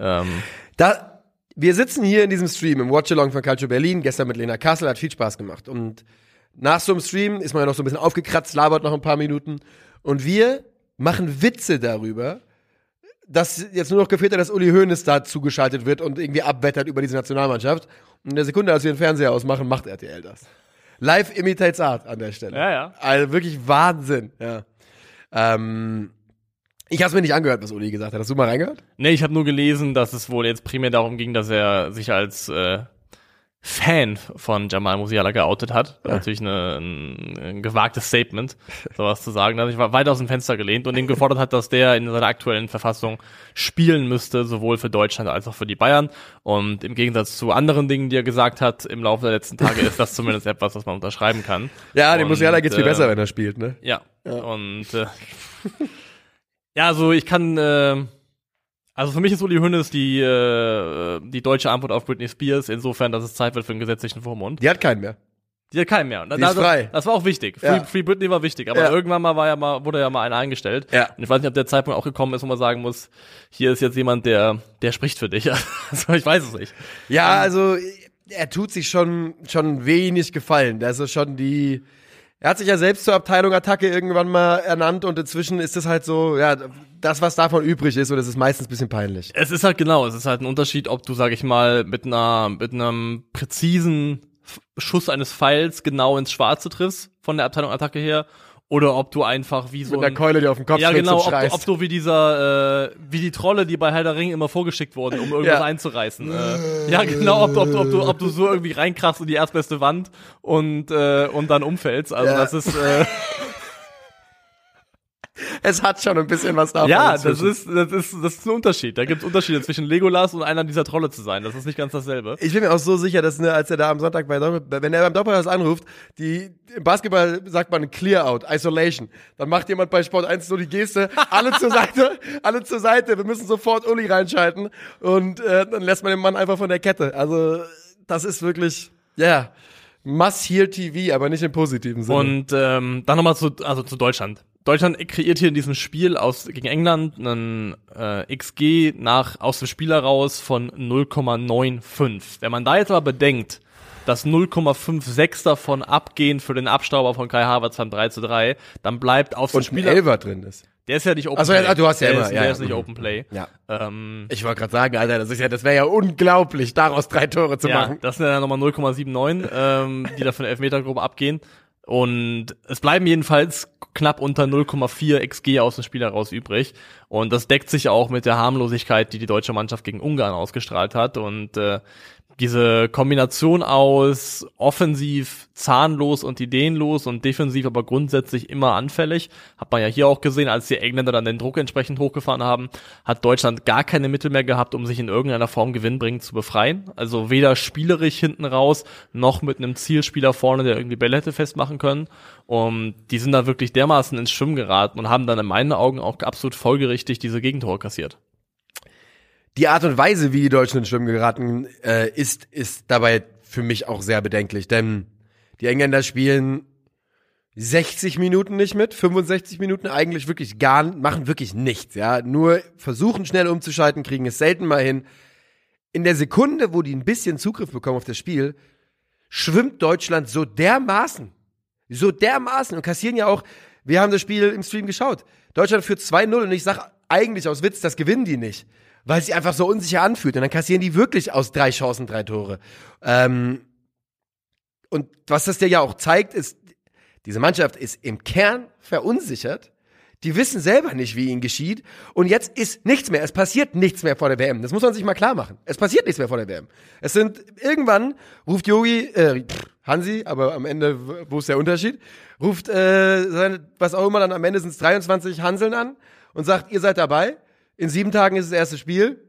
[SPEAKER 3] ähm,
[SPEAKER 2] Da, wir sitzen hier in diesem Stream im Watchalong von Calcio Berlin, gestern mit Lena Kassel, hat viel Spaß gemacht. Und nach so einem Stream ist man ja noch so ein bisschen aufgekratzt, labert noch ein paar Minuten. Und wir machen Witze darüber, dass jetzt nur noch gefehlt hat, dass Uli Hoeneß da zugeschaltet wird und irgendwie abwettert über diese Nationalmannschaft. Und in der Sekunde, als wir den Fernseher ausmachen, macht RTL das. Live imitates Art an der Stelle.
[SPEAKER 3] Ja, ja.
[SPEAKER 2] Also wirklich Wahnsinn, ja. Ähm, ich habe mir nicht angehört, was Uli gesagt hat. Hast du mal reingehört?
[SPEAKER 3] nee, ich habe nur gelesen, dass es wohl jetzt primär darum ging, dass er sich als äh, Fan von Jamal Musiala geoutet hat. Natürlich eine, ein, ein gewagtes Statement, sowas zu sagen. Dass ich war weit aus dem Fenster gelehnt und ihm gefordert hat, dass der in seiner aktuellen Verfassung spielen müsste, sowohl für Deutschland als auch für die Bayern. Und im Gegensatz zu anderen Dingen, die er gesagt hat im Laufe der letzten Tage, ist das zumindest etwas, was man unterschreiben kann.
[SPEAKER 2] Ja, dem Musiala geht's viel
[SPEAKER 3] äh,
[SPEAKER 2] besser, wenn er spielt, ne?
[SPEAKER 3] Ja. Und äh, ja, also ich kann, äh, also für mich ist Uli Hoeneß die, äh, die deutsche Antwort auf Britney Spears, insofern, dass es Zeit wird für einen gesetzlichen Vormund.
[SPEAKER 2] Die hat keinen mehr.
[SPEAKER 3] Die hat keinen mehr.
[SPEAKER 2] Die ist frei.
[SPEAKER 3] Das, das war auch wichtig. Free,
[SPEAKER 2] Ja.
[SPEAKER 3] Free Britney war wichtig, aber
[SPEAKER 2] Ja.
[SPEAKER 3] irgendwann mal war ja mal, wurde ja mal einer eingestellt.
[SPEAKER 2] Ja.
[SPEAKER 3] Und ich weiß nicht, ob der Zeitpunkt auch gekommen ist, wo man sagen muss, hier ist jetzt jemand, der, der spricht für dich. Also ich weiß es nicht.
[SPEAKER 2] Ja, also er tut sich schon schon wenig gefallen. Das ist schon die. Er hat sich ja selbst zur Abteilung Attacke irgendwann mal ernannt und inzwischen ist es halt so, ja, das, was davon übrig ist, und es ist meistens bisschen peinlich.
[SPEAKER 3] Es ist halt genau, es ist halt ein Unterschied, ob du, sag ich mal, mit einer, mit einem präzisen Schuss eines Pfeils genau ins Schwarze triffst, von der Abteilung Attacke her, oder ob du einfach wie so
[SPEAKER 2] Mit einer
[SPEAKER 3] ein,
[SPEAKER 2] Keule, die auf den Kopf
[SPEAKER 3] ja genau, ob, ob du wie dieser, äh, wie die Trolle, die bei Herr der Ring immer vorgeschickt wurden, um irgendwas
[SPEAKER 2] Ja.
[SPEAKER 3] einzureißen. Äh, ja genau, ob du, ob, du, ob, du, ob du so irgendwie reinkrachst in die erstbeste Wand und, äh, und dann umfällst. Also
[SPEAKER 2] Ja.
[SPEAKER 3] das ist, äh,
[SPEAKER 2] es hat schon ein bisschen was davon.
[SPEAKER 3] ja, das ist, das ist, das ist ein Unterschied. Da gibt es Unterschiede zwischen Legolas und einer dieser Trolle zu sein. Das ist nicht ganz dasselbe.
[SPEAKER 2] Ich bin mir auch so sicher, dass, ne, als er da am Sonntag bei Doppel, wenn er beim Doppelpass anruft, die, im Basketball sagt man Clear Out, Isolation. Dann macht jemand bei Sport 1 so die Geste, alle zur Seite, alle zur Seite, wir müssen sofort Uli reinschalten und äh, dann lässt man den Mann einfach von der Kette. Also, das ist wirklich, ja, yeah, Must Hear TV, aber nicht im positiven Sinne.
[SPEAKER 3] Und ähm, dann nochmal zu, also zu Deutschland. Deutschland kreiert hier in diesem Spiel aus gegen England einen äh, XG nach aus dem Spiel heraus von 0,95. Wenn man da jetzt aber bedenkt, dass 0,56 davon abgehen für den Abstauber von Kai Havertz beim 3 zu 3, dann bleift auf dem Spieler
[SPEAKER 2] Elfer drin ist.
[SPEAKER 3] Der ist ja nicht Open
[SPEAKER 2] Ach so,
[SPEAKER 3] Play.
[SPEAKER 2] ja, du hast ja
[SPEAKER 3] der
[SPEAKER 2] immer,
[SPEAKER 3] ist,
[SPEAKER 2] ja,
[SPEAKER 3] der
[SPEAKER 2] ja.
[SPEAKER 3] ist nicht Open Play.
[SPEAKER 2] Ja.
[SPEAKER 3] Ähm,
[SPEAKER 2] Ich wollte gerade sagen, Alter, das ist ja, das wäre ja unglaublich, daraus drei Tore zu
[SPEAKER 3] ja,
[SPEAKER 2] machen.
[SPEAKER 3] das sind ja nochmal 0,79, ähm, die da von der Elfmetergruppe abgehen. Und es bleiben jedenfalls knapp unter 0,4 XG aus dem Spiel heraus übrig. Und das deckt sich auch mit der Harmlosigkeit, die die deutsche Mannschaft gegen Ungarn ausgestrahlt hat. Und äh, diese Kombination aus offensiv zahnlos und ideenlos und defensiv aber grundsätzlich immer anfällig, hat man ja hier auch gesehen, als die Engländer dann den Druck entsprechend hochgefahren haben, hat Deutschland gar keine Mittel mehr gehabt, um sich in irgendeiner Form gewinnbringend zu befreien. Also weder spielerisch hinten raus, noch mit einem Zielspieler vorne, der irgendwie Bälle hätte festmachen können. Und die sind da wirklich dermaßen ins Schwimmen geraten und haben dann in meinen Augen auch absolut folgerichtig diese Gegentore kassiert.
[SPEAKER 2] Die Art und Weise, wie die Deutschen ins Schwimmen geraten, äh, ist, ist dabei für mich auch sehr bedenklich, denn die Engländer spielen 60 Minuten nicht mit, 65 Minuten eigentlich wirklich gar, machen wirklich nichts, ja. Nur versuchen schnell umzuschalten, kriegen es selten mal hin. In der Sekunde, wo die ein bisschen Zugriff bekommen auf das Spiel, schwimmt Deutschland so dermaßen, so dermaßen und kassieren ja auch, wir haben das Spiel im Stream geschaut. Deutschland führt 2-0 und ich sag eigentlich aus Witz, das gewinnen die nicht. Weil sich einfach so unsicher anfühlt. Und dann kassieren die wirklich aus drei Chancen drei Tore. Ähm, und was das dir ja auch zeigt, ist, diese Mannschaft ist im Kern verunsichert. Die wissen selber nicht, wie ihnen geschieht. Und jetzt ist nichts mehr. Es passiert nichts mehr vor der WM. Das muss man sich mal klar machen. Es passiert nichts mehr vor der WM. Es sind, irgendwann ruft Yogi, äh, Hansi, aber am Ende, wo ist der Unterschied? Ruft, äh, was auch immer, dann am Ende sind es 23 Hanseln an und sagt, ihr seid dabei. In sieben Tagen ist das erste Spiel.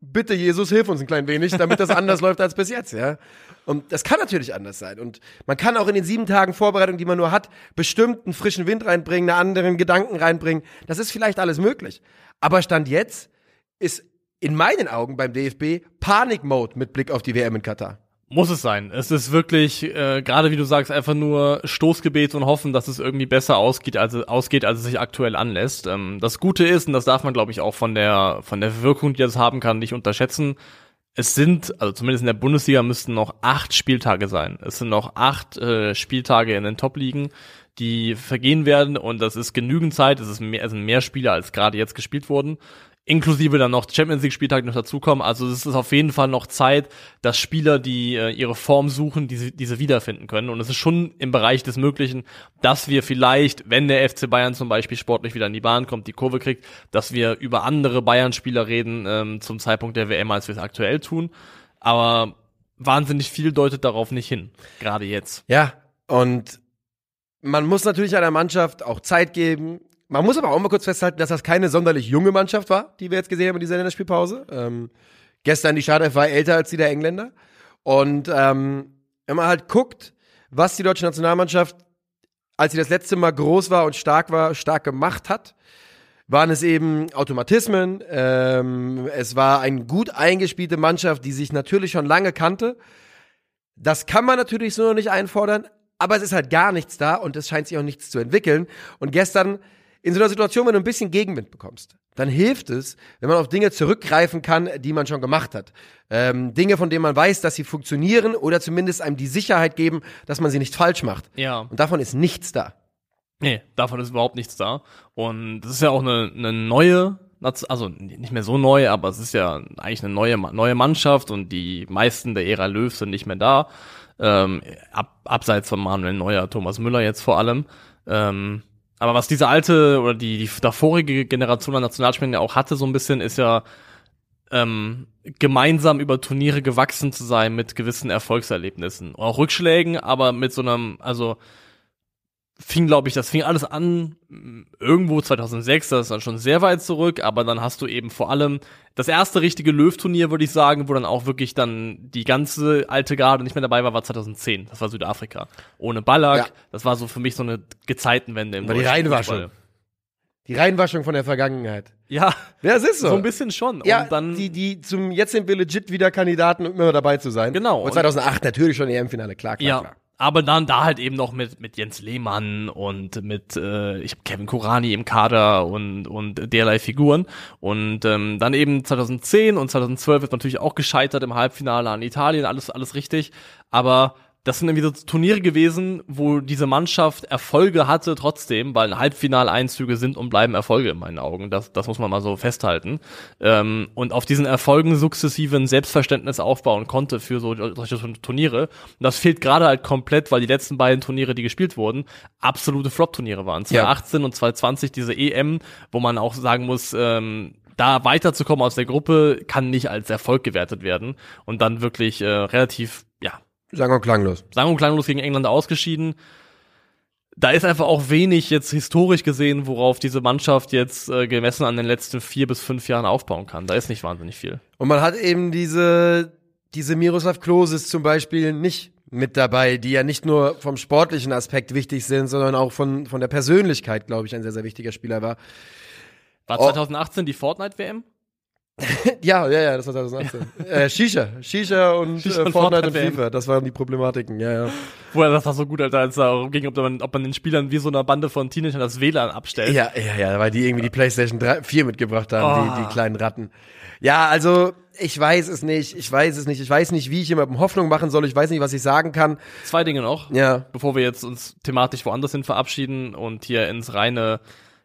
[SPEAKER 2] Bitte, Jesus, hilf uns ein klein wenig, damit das anders läuft als bis jetzt, ja. Und das kann natürlich anders sein. Und man kann auch in den sieben Tagen Vorbereitung, die man nur hat, bestimmt einen frischen Wind reinbringen, einen anderen Gedanken reinbringen. Das ist vielleicht alles möglich. Aber Stand jetzt ist in meinen Augen beim DFB Panikmode mit Blick auf die WM in Katar.
[SPEAKER 3] Muss es sein. Es ist wirklich, äh, gerade wie du sagst, einfach nur Stoßgebet und hoffen, dass es irgendwie besser ausgeht, als, ausgeht, als es sich aktuell anlässt. Ähm, das Gute ist, und das darf man, glaube ich, auch von der, von der Wirkung, die das haben kann, nicht unterschätzen. Es sind, also zumindest in der Bundesliga müssten noch acht Spieltage sein. Es sind noch acht äh, Spieltage in den Top-Ligen, die vergehen werden und das ist genügend Zeit. Es, ist mehr, es sind mehr Spiele, als gerade jetzt gespielt wurden inklusive dann noch Champions League Spieltag noch dazukommen. Also es ist auf jeden Fall noch Zeit, dass Spieler, die äh, ihre Form suchen, diese, diese wiederfinden können. Und es ist schon im Bereich des Möglichen, dass wir vielleicht, wenn der FC Bayern zum Beispiel sportlich wieder in die Bahn kommt, die Kurve kriegt, dass wir über andere Bayern-Spieler reden ähm, zum Zeitpunkt der WM, als wir es aktuell tun. Aber wahnsinnig viel deutet darauf nicht hin, gerade jetzt.
[SPEAKER 2] Ja, und man muss natürlich einer Mannschaft auch Zeit geben. Man muss aber auch mal kurz festhalten, dass das keine sonderlich junge Mannschaft war, die wir jetzt gesehen haben in dieser Länderspielpause. Ähm, gestern die Schade war älter als die der Engländer. Und ähm, wenn man halt guckt, was die deutsche Nationalmannschaft, als sie das letzte Mal groß war und stark war, stark gemacht hat, waren es eben Automatismen. Ähm, es war eine gut eingespielte Mannschaft, die sich natürlich schon lange kannte. Das kann man natürlich so noch nicht einfordern, aber es ist halt gar nichts da und es scheint sich auch nichts zu entwickeln. Und gestern in so einer Situation, wenn du ein bisschen Gegenwind bekommst, dann hilft es, wenn man auf Dinge zurückgreifen kann, die man schon gemacht hat. Ähm, Dinge, von denen man weiß, dass sie funktionieren oder zumindest einem die Sicherheit geben, dass man sie nicht falsch macht.
[SPEAKER 3] Ja.
[SPEAKER 2] Und davon ist nichts da.
[SPEAKER 3] Nee, davon ist überhaupt nichts da. Und das ist ja auch eine, eine neue, also nicht mehr so neu, aber es ist ja eigentlich eine neue, neue Mannschaft und die meisten der Ära Löw sind nicht mehr da. Ähm, ab, abseits von Manuel Neuer, Thomas Müller jetzt vor allem. Ähm, aber was diese alte oder die, die davorige Generation an Nationalspielern ja auch hatte, so ein bisschen, ist ja ähm, gemeinsam über Turniere gewachsen zu sein mit gewissen Erfolgserlebnissen. Auch Rückschlägen, aber mit so einem, also fing, glaube ich, das fing alles an mh, irgendwo 2006, das ist dann schon sehr weit zurück, aber dann hast du eben vor allem das erste richtige Löw-Turnier, würde ich sagen, wo dann auch wirklich dann die ganze alte Garde nicht mehr dabei war, war 2010. Das war Südafrika. Ohne Ballack.
[SPEAKER 2] Ja.
[SPEAKER 3] Das war so für mich so eine Gezeitenwende im
[SPEAKER 2] War die Reinwaschung. Die Reinwaschung von der Vergangenheit.
[SPEAKER 3] Ja,
[SPEAKER 2] Ja, es ist so.
[SPEAKER 3] so ein bisschen schon.
[SPEAKER 2] Ja,
[SPEAKER 3] Und dann,
[SPEAKER 2] die, die zum jetzt sind wir legit wieder Kandidaten, um immer dabei zu sein.
[SPEAKER 3] Genau.
[SPEAKER 2] Und 2008 natürlich schon EM-Finale, klar, klar,
[SPEAKER 3] ja.
[SPEAKER 2] klar.
[SPEAKER 3] Aber dann da halt eben noch mit, mit Jens Lehmann und mit äh, ich hab Kevin Kurani im Kader und, und derlei Figuren. Und ähm, dann eben 2010 und 2012 ist natürlich auch gescheitert im Halbfinale an Italien, alles, alles richtig. Aber das sind irgendwie so Turniere gewesen, wo diese Mannschaft Erfolge hatte trotzdem, weil Halbfinaleinzüge sind und bleiben Erfolge in meinen Augen. Das, das muss man mal so festhalten. Ähm, und auf diesen Erfolgen sukzessive ein Selbstverständnis aufbauen konnte für so solche Turniere. Und das fehlt gerade halt komplett, weil die letzten beiden Turniere, die gespielt wurden, absolute Flop-Turniere waren. 2018 ja. und 2020 diese EM, wo man auch sagen muss, ähm, da weiterzukommen aus der Gruppe kann nicht als Erfolg gewertet werden und dann wirklich äh, relativ,
[SPEAKER 2] Sang und klanglos.
[SPEAKER 3] Sang und klanglos gegen England ausgeschieden. Da ist einfach auch wenig jetzt historisch gesehen, worauf diese Mannschaft jetzt äh, gemessen an den letzten vier bis fünf Jahren aufbauen kann. Da ist nicht wahnsinnig viel.
[SPEAKER 2] Und man hat eben diese, diese Miroslav Kloses zum Beispiel nicht mit dabei, die ja nicht nur vom sportlichen Aspekt wichtig sind, sondern auch von, von der Persönlichkeit, glaube ich, ein sehr, sehr wichtiger Spieler war.
[SPEAKER 3] War 2018 oh. die Fortnite-WM?
[SPEAKER 2] ja, ja, ja, das war 2018. äh, Shisha. Shisha und, Shisha äh, Fortnite und FIFA. Das waren die Problematiken, ja, ja.
[SPEAKER 3] Wo er das war so gut, Alter, als es darum ging, ob man, ob man den Spielern wie so eine Bande von Teenagern das WLAN abstellt.
[SPEAKER 2] Ja, ja, ja, weil die irgendwie die PlayStation 3, 4 mitgebracht haben, oh. die, die kleinen Ratten. Ja, also, ich weiß es nicht, ich weiß es nicht, ich weiß nicht, wie ich jemandem Hoffnung machen soll, ich weiß nicht, was ich sagen kann.
[SPEAKER 3] Zwei Dinge noch,
[SPEAKER 2] ja.
[SPEAKER 3] bevor wir jetzt uns thematisch woanders hin verabschieden und hier ins reine,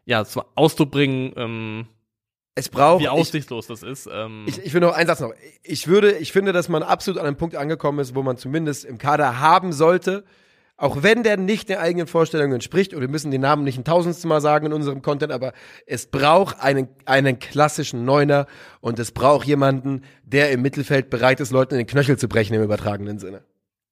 [SPEAKER 3] ja, zum Ausdruck bringen, ähm,
[SPEAKER 2] es braucht.
[SPEAKER 3] Wie aussichtslos ich, das ist. Ähm.
[SPEAKER 2] Ich, ich will noch einen Satz noch. Ich würde, ich finde, dass man absolut an einem Punkt angekommen ist, wo man zumindest im Kader haben sollte, auch wenn der nicht der eigenen Vorstellungen entspricht, und wir müssen den Namen nicht ein tausendstes Mal sagen in unserem Content, aber es braucht einen, einen klassischen Neuner und es braucht jemanden, der im Mittelfeld bereit ist, Leuten in den Knöchel zu brechen im übertragenen Sinne.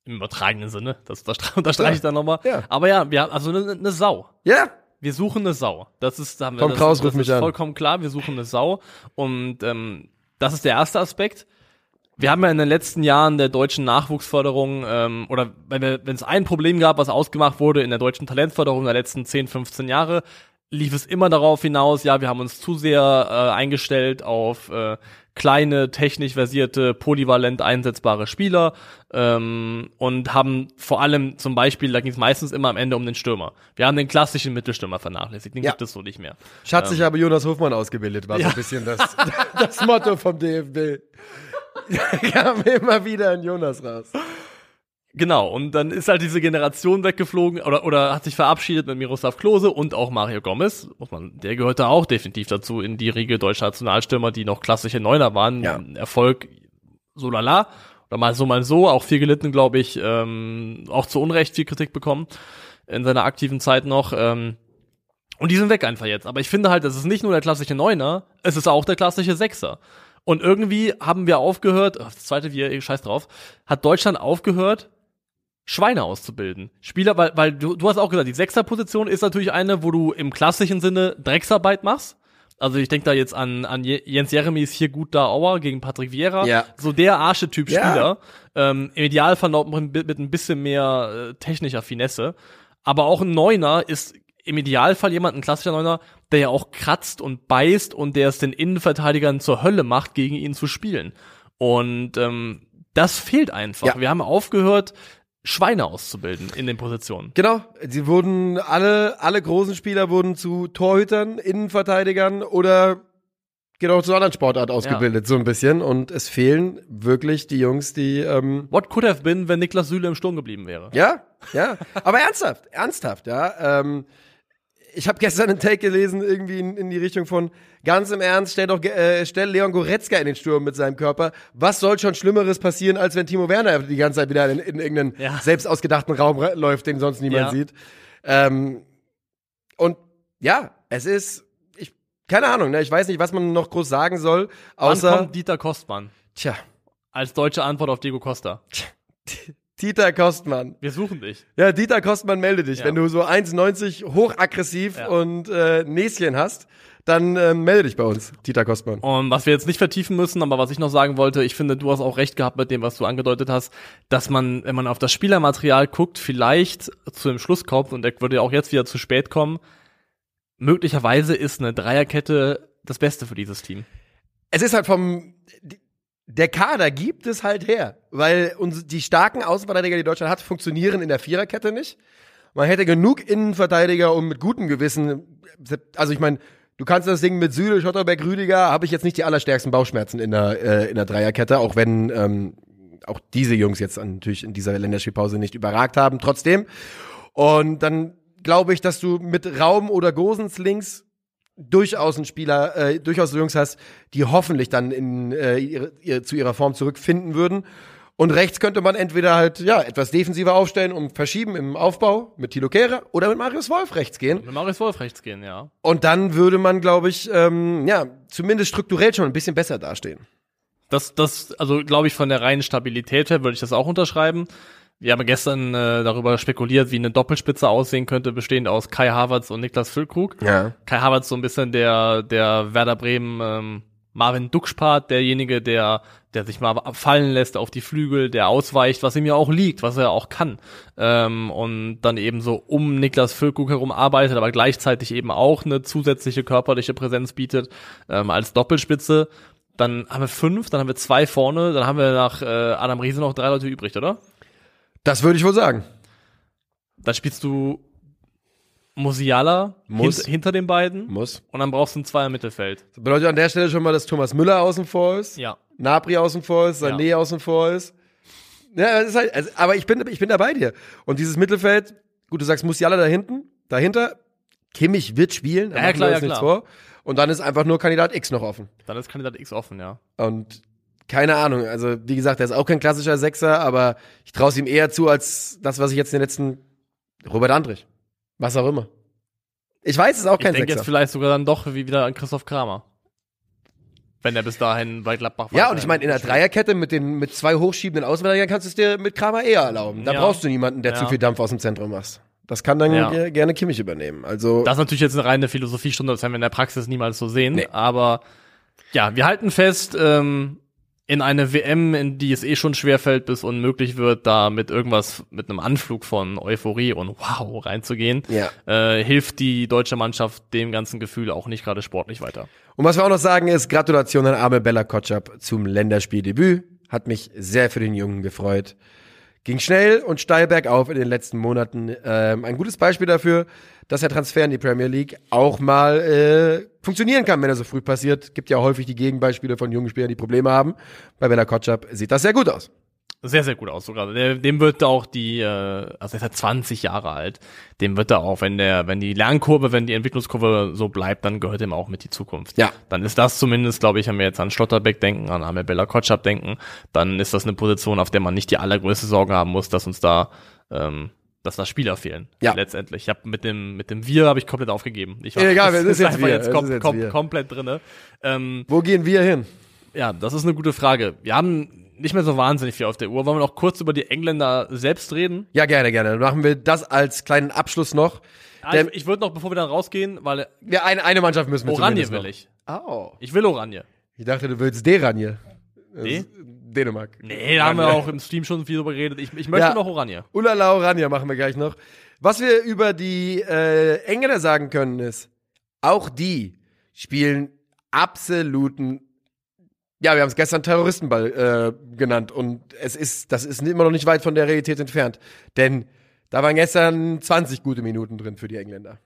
[SPEAKER 3] Im übertragenen Sinne, das, unterstreiche ja. ich dann nochmal. Ja. Aber ja, wir haben also eine, eine Sau.
[SPEAKER 2] Ja,
[SPEAKER 3] wir suchen eine Sau. Das ist, da haben wir,
[SPEAKER 2] Tom
[SPEAKER 3] das,
[SPEAKER 2] Kraus
[SPEAKER 3] das
[SPEAKER 2] ruft mich
[SPEAKER 3] ist
[SPEAKER 2] an.
[SPEAKER 3] vollkommen klar. Wir suchen eine Sau. Und ähm, das ist der erste Aspekt. Wir haben ja in den letzten Jahren der deutschen Nachwuchsförderung, ähm, oder wenn es ein Problem gab, was ausgemacht wurde in der deutschen Talentförderung der letzten 10, 15 Jahre, lief es immer darauf hinaus, ja, wir haben uns zu sehr äh, eingestellt auf äh, kleine, technisch versierte, polyvalent einsetzbare Spieler ähm, und haben vor allem zum Beispiel, da ging es meistens immer am Ende um den Stürmer. Wir haben den klassischen Mittelstürmer vernachlässigt, den ja. gibt es so nicht mehr.
[SPEAKER 2] Schatz, ähm, ich habe Jonas Hofmann ausgebildet, war ja. so ein bisschen das, das Motto vom DFB. kam immer wieder ein Jonas raus.
[SPEAKER 3] Genau, und dann ist halt diese Generation weggeflogen oder, oder hat sich verabschiedet mit Miroslav Klose und auch Mario Gomez. Muss man, der gehörte auch definitiv dazu in die Riege deutscher Nationalstürmer, die noch klassische Neuner waren. Ja. Erfolg so lala. Oder mal so, mal so. Auch viel gelitten, glaube ich. Ähm, auch zu Unrecht viel Kritik bekommen in seiner aktiven Zeit noch. Ähm, und die sind weg einfach jetzt. Aber ich finde halt, es ist nicht nur der klassische Neuner, es ist auch der klassische Sechser. Und irgendwie haben wir aufgehört, das zweite, wir scheiß drauf, hat Deutschland aufgehört, Schweine auszubilden. Spieler, weil, weil du, du hast auch gesagt, die Sechserposition ist natürlich eine, wo du im klassischen Sinne Drecksarbeit machst. Also ich denke da jetzt an, an Jens Jeremies hier gut da Auer gegen Patrick Vieira. Ja. So der Archetyp Spieler. Ja. Ähm, Im Idealfall noch mit, mit ein bisschen mehr äh, technischer Finesse. Aber auch ein Neuner ist im Idealfall jemand, ein klassischer Neuner, der ja auch kratzt und beißt und der es den Innenverteidigern zur Hölle macht, gegen ihn zu spielen. Und ähm, das fehlt einfach. Ja. Wir haben aufgehört, Schweine auszubilden in den Positionen.
[SPEAKER 2] Genau, sie wurden alle alle großen Spieler wurden zu Torhütern, Innenverteidigern oder genau zu einer anderen Sportart ausgebildet ja. so ein bisschen und es fehlen wirklich die Jungs, die ähm
[SPEAKER 3] What could have been, wenn Niklas Süle im Sturm geblieben wäre?
[SPEAKER 2] Ja, ja, aber ernsthaft, ernsthaft, ja. Ähm, ich habe gestern einen Take gelesen, irgendwie in, in, die Richtung von, ganz im Ernst, stell doch äh, stell Leon Goretzka in den Sturm mit seinem Körper. Was soll schon Schlimmeres passieren, als wenn Timo Werner die ganze Zeit wieder in, in irgendeinen ja. selbst ausgedachten Raum läuft, den sonst niemand ja. sieht. Ähm, und ja, es ist, ich, keine Ahnung, ne, ich weiß nicht, was man noch groß sagen soll, außer.
[SPEAKER 3] Wann kommt Dieter Kostmann?
[SPEAKER 2] Tja.
[SPEAKER 3] Als deutsche Antwort auf Diego Costa.
[SPEAKER 2] Tja. Dieter Kostmann.
[SPEAKER 3] Wir suchen dich.
[SPEAKER 2] Ja, Dieter Kostmann, melde dich. Ja. Wenn du so 1,90 hochaggressiv ja. und äh, Näschen hast, dann äh, melde dich bei uns, Dieter Kostmann.
[SPEAKER 3] Und was wir jetzt nicht vertiefen müssen, aber was ich noch sagen wollte, ich finde, du hast auch recht gehabt mit dem, was du angedeutet hast, dass man, wenn man auf das Spielermaterial guckt, vielleicht zu dem Schluss kommt, und der würde ja auch jetzt wieder zu spät kommen, möglicherweise ist eine Dreierkette das Beste für dieses Team.
[SPEAKER 2] Es ist halt vom, der Kader gibt es halt her, weil uns die starken Außenverteidiger, die Deutschland hat, funktionieren in der Viererkette nicht. Man hätte genug Innenverteidiger, um mit gutem Gewissen, also ich meine, du kannst das Ding mit Süle, Schotterberg, Rüdiger, habe ich jetzt nicht die allerstärksten Bauchschmerzen in der äh, in der Dreierkette, auch wenn ähm, auch diese Jungs jetzt natürlich in dieser Länderspielpause nicht überragt haben, trotzdem. Und dann glaube ich, dass du mit Raum oder Gosens links durchaus einen Spieler, äh, durchaus Jungs hast, die hoffentlich dann in, äh, ihre, ihre, zu ihrer Form zurückfinden würden. Und rechts könnte man entweder halt ja etwas defensiver aufstellen und verschieben im Aufbau mit Tilo Kehrer oder mit Marius Wolf rechts gehen.
[SPEAKER 3] Mit Marius Wolf rechts gehen, ja.
[SPEAKER 2] Und dann würde man, glaube ich, ähm, ja zumindest strukturell schon ein bisschen besser dastehen.
[SPEAKER 3] Das, das, also glaube ich, von der reinen Stabilität her würde ich das auch unterschreiben. Wir haben gestern äh, darüber spekuliert, wie eine Doppelspitze aussehen könnte, bestehend aus Kai Havertz und Niklas Füllkrug.
[SPEAKER 2] Ja.
[SPEAKER 3] Kai Havertz so ein bisschen der, der Werder Bremen ähm, Marvin Duxpart, derjenige, der, der sich mal fallen lässt auf die Flügel, der ausweicht, was ihm ja auch liegt, was er auch kann. Ähm, und dann eben so um Niklas Füllkrug herum arbeitet, aber gleichzeitig eben auch eine zusätzliche körperliche Präsenz bietet ähm, als Doppelspitze. Dann haben wir fünf, dann haben wir zwei vorne, dann haben wir nach äh, Adam Riese noch drei Leute übrig, oder?
[SPEAKER 2] Das würde ich wohl sagen.
[SPEAKER 3] Dann spielst du Musiala
[SPEAKER 2] Muss.
[SPEAKER 3] hint, hinter den beiden
[SPEAKER 2] Muss.
[SPEAKER 3] und dann brauchst du ein Zweier Mittelfeld.
[SPEAKER 2] Das bedeutet an der Stelle schon mal, dass Thomas Müller außen vor ist,
[SPEAKER 3] Ja.
[SPEAKER 2] Napri außen vor ist, Sané
[SPEAKER 3] Ja.
[SPEAKER 2] außen vor ist. Ja, das ist halt, also, aber ich bin, ich bin da bei dir. Und dieses Mittelfeld, gut, du sagst Musiala da hinten, dahinter, Kimmich wird spielen, da
[SPEAKER 3] Ja, klar, ja,
[SPEAKER 2] nichts
[SPEAKER 3] klar.
[SPEAKER 2] vor. Und dann ist einfach nur Kandidat X noch offen.
[SPEAKER 3] Dann ist Kandidat X offen, ja.
[SPEAKER 2] Und keine Ahnung, also wie gesagt, er ist auch kein klassischer Sechser, aber ich traue es ihm eher zu als das, was ich jetzt in den letzten Robert Andrich. Was auch immer. Ich weiß, es ist auch
[SPEAKER 3] Ich
[SPEAKER 2] kein
[SPEAKER 3] denke jetzt
[SPEAKER 2] Sechser.
[SPEAKER 3] vielleicht sogar dann doch wie wieder an Christoph Kramer. Wenn er bis dahin bei Gladbach war.
[SPEAKER 2] Ja, und ich meine, in der Dreierkette mit den mit zwei hochschiebenden Außenverteidigern kannst du es dir mit Kramer eher erlauben. Da
[SPEAKER 3] Ja.
[SPEAKER 2] brauchst du niemanden, der
[SPEAKER 3] Ja.
[SPEAKER 2] zu viel Dampf aus dem Zentrum macht. Das kann dann
[SPEAKER 3] Ja.
[SPEAKER 2] ge- gerne Kimmich übernehmen. Also
[SPEAKER 3] Das ist natürlich jetzt eine reine Philosophiestunde, das werden wir in der Praxis niemals so sehen.
[SPEAKER 2] Nee.
[SPEAKER 3] Aber ja, wir halten fest, ähm, in eine WM, in die es eh schon schwerfällt, bis unmöglich wird, da mit irgendwas, mit einem Anflug von Euphorie und Wow reinzugehen,
[SPEAKER 2] Ja.
[SPEAKER 3] äh, hilft die deutsche Mannschaft dem ganzen Gefühl auch nicht gerade sportlich weiter.
[SPEAKER 2] Und was wir auch noch sagen ist, Gratulation an Arme Bella Kotschap zum Länderspieldebüt. Hat mich sehr für den Jungen gefreut. Ging schnell und steil bergauf in den letzten Monaten. Ähm, ein gutes Beispiel dafür, dass der Transfer in die Premier League auch mal äh, funktionieren kann, wenn er so früh passiert. Gibt ja häufig die Gegenbeispiele von jungen Spielern, die Probleme haben. Bei Bella Kotschap sieht das sehr gut aus.
[SPEAKER 3] Sehr, sehr gut aus sogar. Dem wird auch die, äh, also er ist ja 20 Jahre alt, dem wird da auch, wenn der, wenn die Lernkurve, wenn die Entwicklungskurve so bleibt, dann gehört ihm auch mit die Zukunft.
[SPEAKER 2] Ja.
[SPEAKER 3] Dann ist das zumindest, glaube ich, wenn wir jetzt an Schlotterbeck denken, an Amel Bella Kotschap denken, dann ist das eine Position, auf der man nicht die allergrößte Sorge haben muss, dass uns da, ähm, dass da Spieler fehlen.
[SPEAKER 2] Ja.
[SPEAKER 3] Letztendlich. Ich habe mit dem, mit dem Wir habe ich komplett aufgegeben. Ich war,
[SPEAKER 2] Egal,
[SPEAKER 3] das
[SPEAKER 2] es ist jetzt
[SPEAKER 3] einfach
[SPEAKER 2] Wir,
[SPEAKER 3] jetzt, kom
[SPEAKER 2] jetzt
[SPEAKER 3] kom
[SPEAKER 2] Wir.
[SPEAKER 3] komplett drinne. Ähm,
[SPEAKER 2] Wo gehen wir hin?
[SPEAKER 3] ja, das ist eine gute Frage. Wir haben nicht mehr so wahnsinnig viel auf der Uhr. Wollen wir noch kurz über die Engländer selbst reden?
[SPEAKER 2] Ja, gerne, gerne. Dann machen wir das als kleinen Abschluss noch.
[SPEAKER 3] Ah, ich ich würde noch, bevor wir dann rausgehen, weil
[SPEAKER 2] Ja, eine, eine Mannschaft müssen wir
[SPEAKER 3] Oranje will
[SPEAKER 2] noch.
[SPEAKER 3] ich.
[SPEAKER 2] Oh.
[SPEAKER 3] Ich will Oranje.
[SPEAKER 2] Ich dachte, du willst Deranje. Das
[SPEAKER 3] Nee?
[SPEAKER 2] Dänemark.
[SPEAKER 3] Nee, da haben wir auch im Stream schon viel drüber geredet. Ich, ich möchte
[SPEAKER 2] Ja.
[SPEAKER 3] noch Oranje.
[SPEAKER 2] Ulala Oranje machen wir gleich noch. Was wir über die äh, Engländer sagen können ist, auch die spielen absoluten, ja, wir haben es gestern Terroristenball äh, genannt und es ist, das ist immer noch nicht weit von der Realität entfernt, denn da waren gestern 20 gute Minuten drin für die Engländer.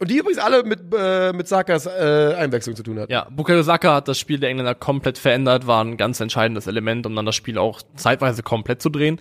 [SPEAKER 2] Und die übrigens alle mit, äh, mit Sakas äh, Einwechslung zu tun hatten.
[SPEAKER 3] Ja, Bukayo Saka hat das Spiel der Engländer komplett verändert, war ein ganz entscheidendes Element, um dann das Spiel auch zeitweise komplett zu drehen.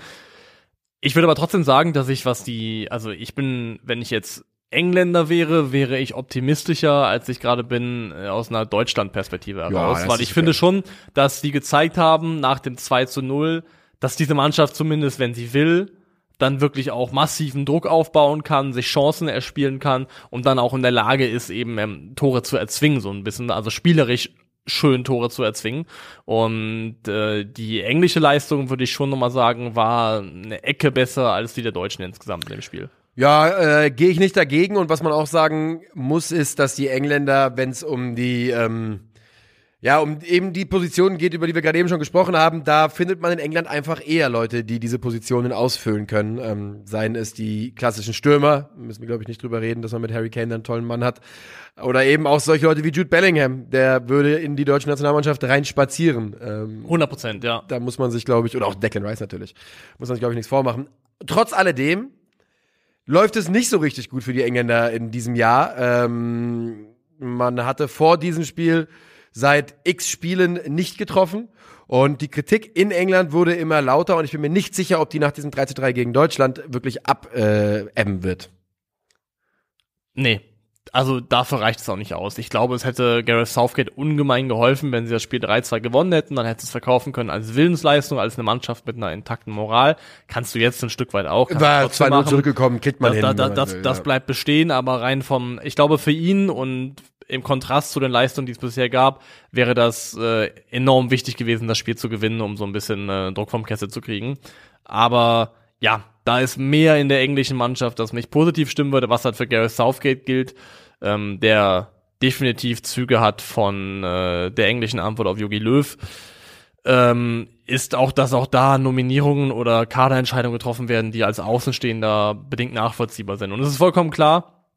[SPEAKER 3] Ich würde aber trotzdem sagen, dass ich, was die, also ich bin, wenn ich jetzt Engländer wäre, wäre ich optimistischer, als ich gerade bin, äh, aus einer Deutschland-Perspektive heraus.
[SPEAKER 2] das
[SPEAKER 3] weil ich finde schon, dass die gezeigt haben, nach dem 2 zu 0, dass diese Mannschaft zumindest, wenn sie will, dann wirklich auch massiven Druck aufbauen kann, sich Chancen erspielen kann und dann auch in der Lage ist, eben ähm, Tore zu erzwingen, so ein bisschen, also spielerisch schön Tore zu erzwingen. Und äh, die englische Leistung, würde ich schon nochmal sagen, war eine Ecke besser als die der Deutschen insgesamt in dem Spiel.
[SPEAKER 2] Ja, äh, gehe ich nicht dagegen. Und was man auch sagen muss, ist, dass die Engländer, wenn es um die, ähm, ja, um eben die Positionen geht, über die wir gerade eben schon gesprochen haben, da findet man in England einfach eher Leute, die diese Positionen ausfüllen können. Ähm, seien es die klassischen Stürmer, müssen wir glaube ich nicht drüber reden, dass man mit Harry Kane einen tollen Mann hat. Oder eben auch solche Leute wie Jude Bellingham, der würde in die deutsche Nationalmannschaft rein spazieren. Ähm,
[SPEAKER 3] 100 Prozent, ja.
[SPEAKER 2] da muss man sich, glaube ich, oder auch Declan Rice natürlich, muss man sich, glaube ich, nichts vormachen. Trotz alledem läuft es nicht so richtig gut für die Engländer in diesem Jahr. Ähm, man hatte vor diesem Spiel seit x Spielen nicht getroffen. Und die Kritik in England wurde immer lauter und ich bin mir nicht sicher, ob die nach diesem 3 zu 3 gegen Deutschland wirklich abebben äh, wird.
[SPEAKER 3] Nee, also dafür reicht es auch nicht aus. Ich glaube, es hätte Gareth Southgate ungemein geholfen, wenn sie das Spiel 3-2 gewonnen hätten. Dann hätte es verkaufen können als Willensleistung, als eine Mannschaft mit einer intakten Moral. Kannst du jetzt ein Stück weit auch.
[SPEAKER 2] War 2-0 zurückgekommen, kriegt man
[SPEAKER 3] das,
[SPEAKER 2] hin.
[SPEAKER 3] Da, da, das, will, das ja. bleibt bestehen, aber rein vom, ich glaube für ihn und im Kontrast zu den Leistungen, die es bisher gab, wäre das äh, enorm wichtig gewesen, das Spiel zu gewinnen, um so ein bisschen äh, Druck vom Kessel zu kriegen. Aber ja, da ist mehr in der englischen Mannschaft, das mich positiv stimmen würde, was halt für Gareth Southgate gilt, ähm, der definitiv Züge hat von äh, der englischen Antwort auf Yogi Löw. Ähm, ist auch, dass auch da Nominierungen oder Kaderentscheidungen getroffen werden, die als Außenstehender bedingt nachvollziehbar sind. Und es ist vollkommen klar,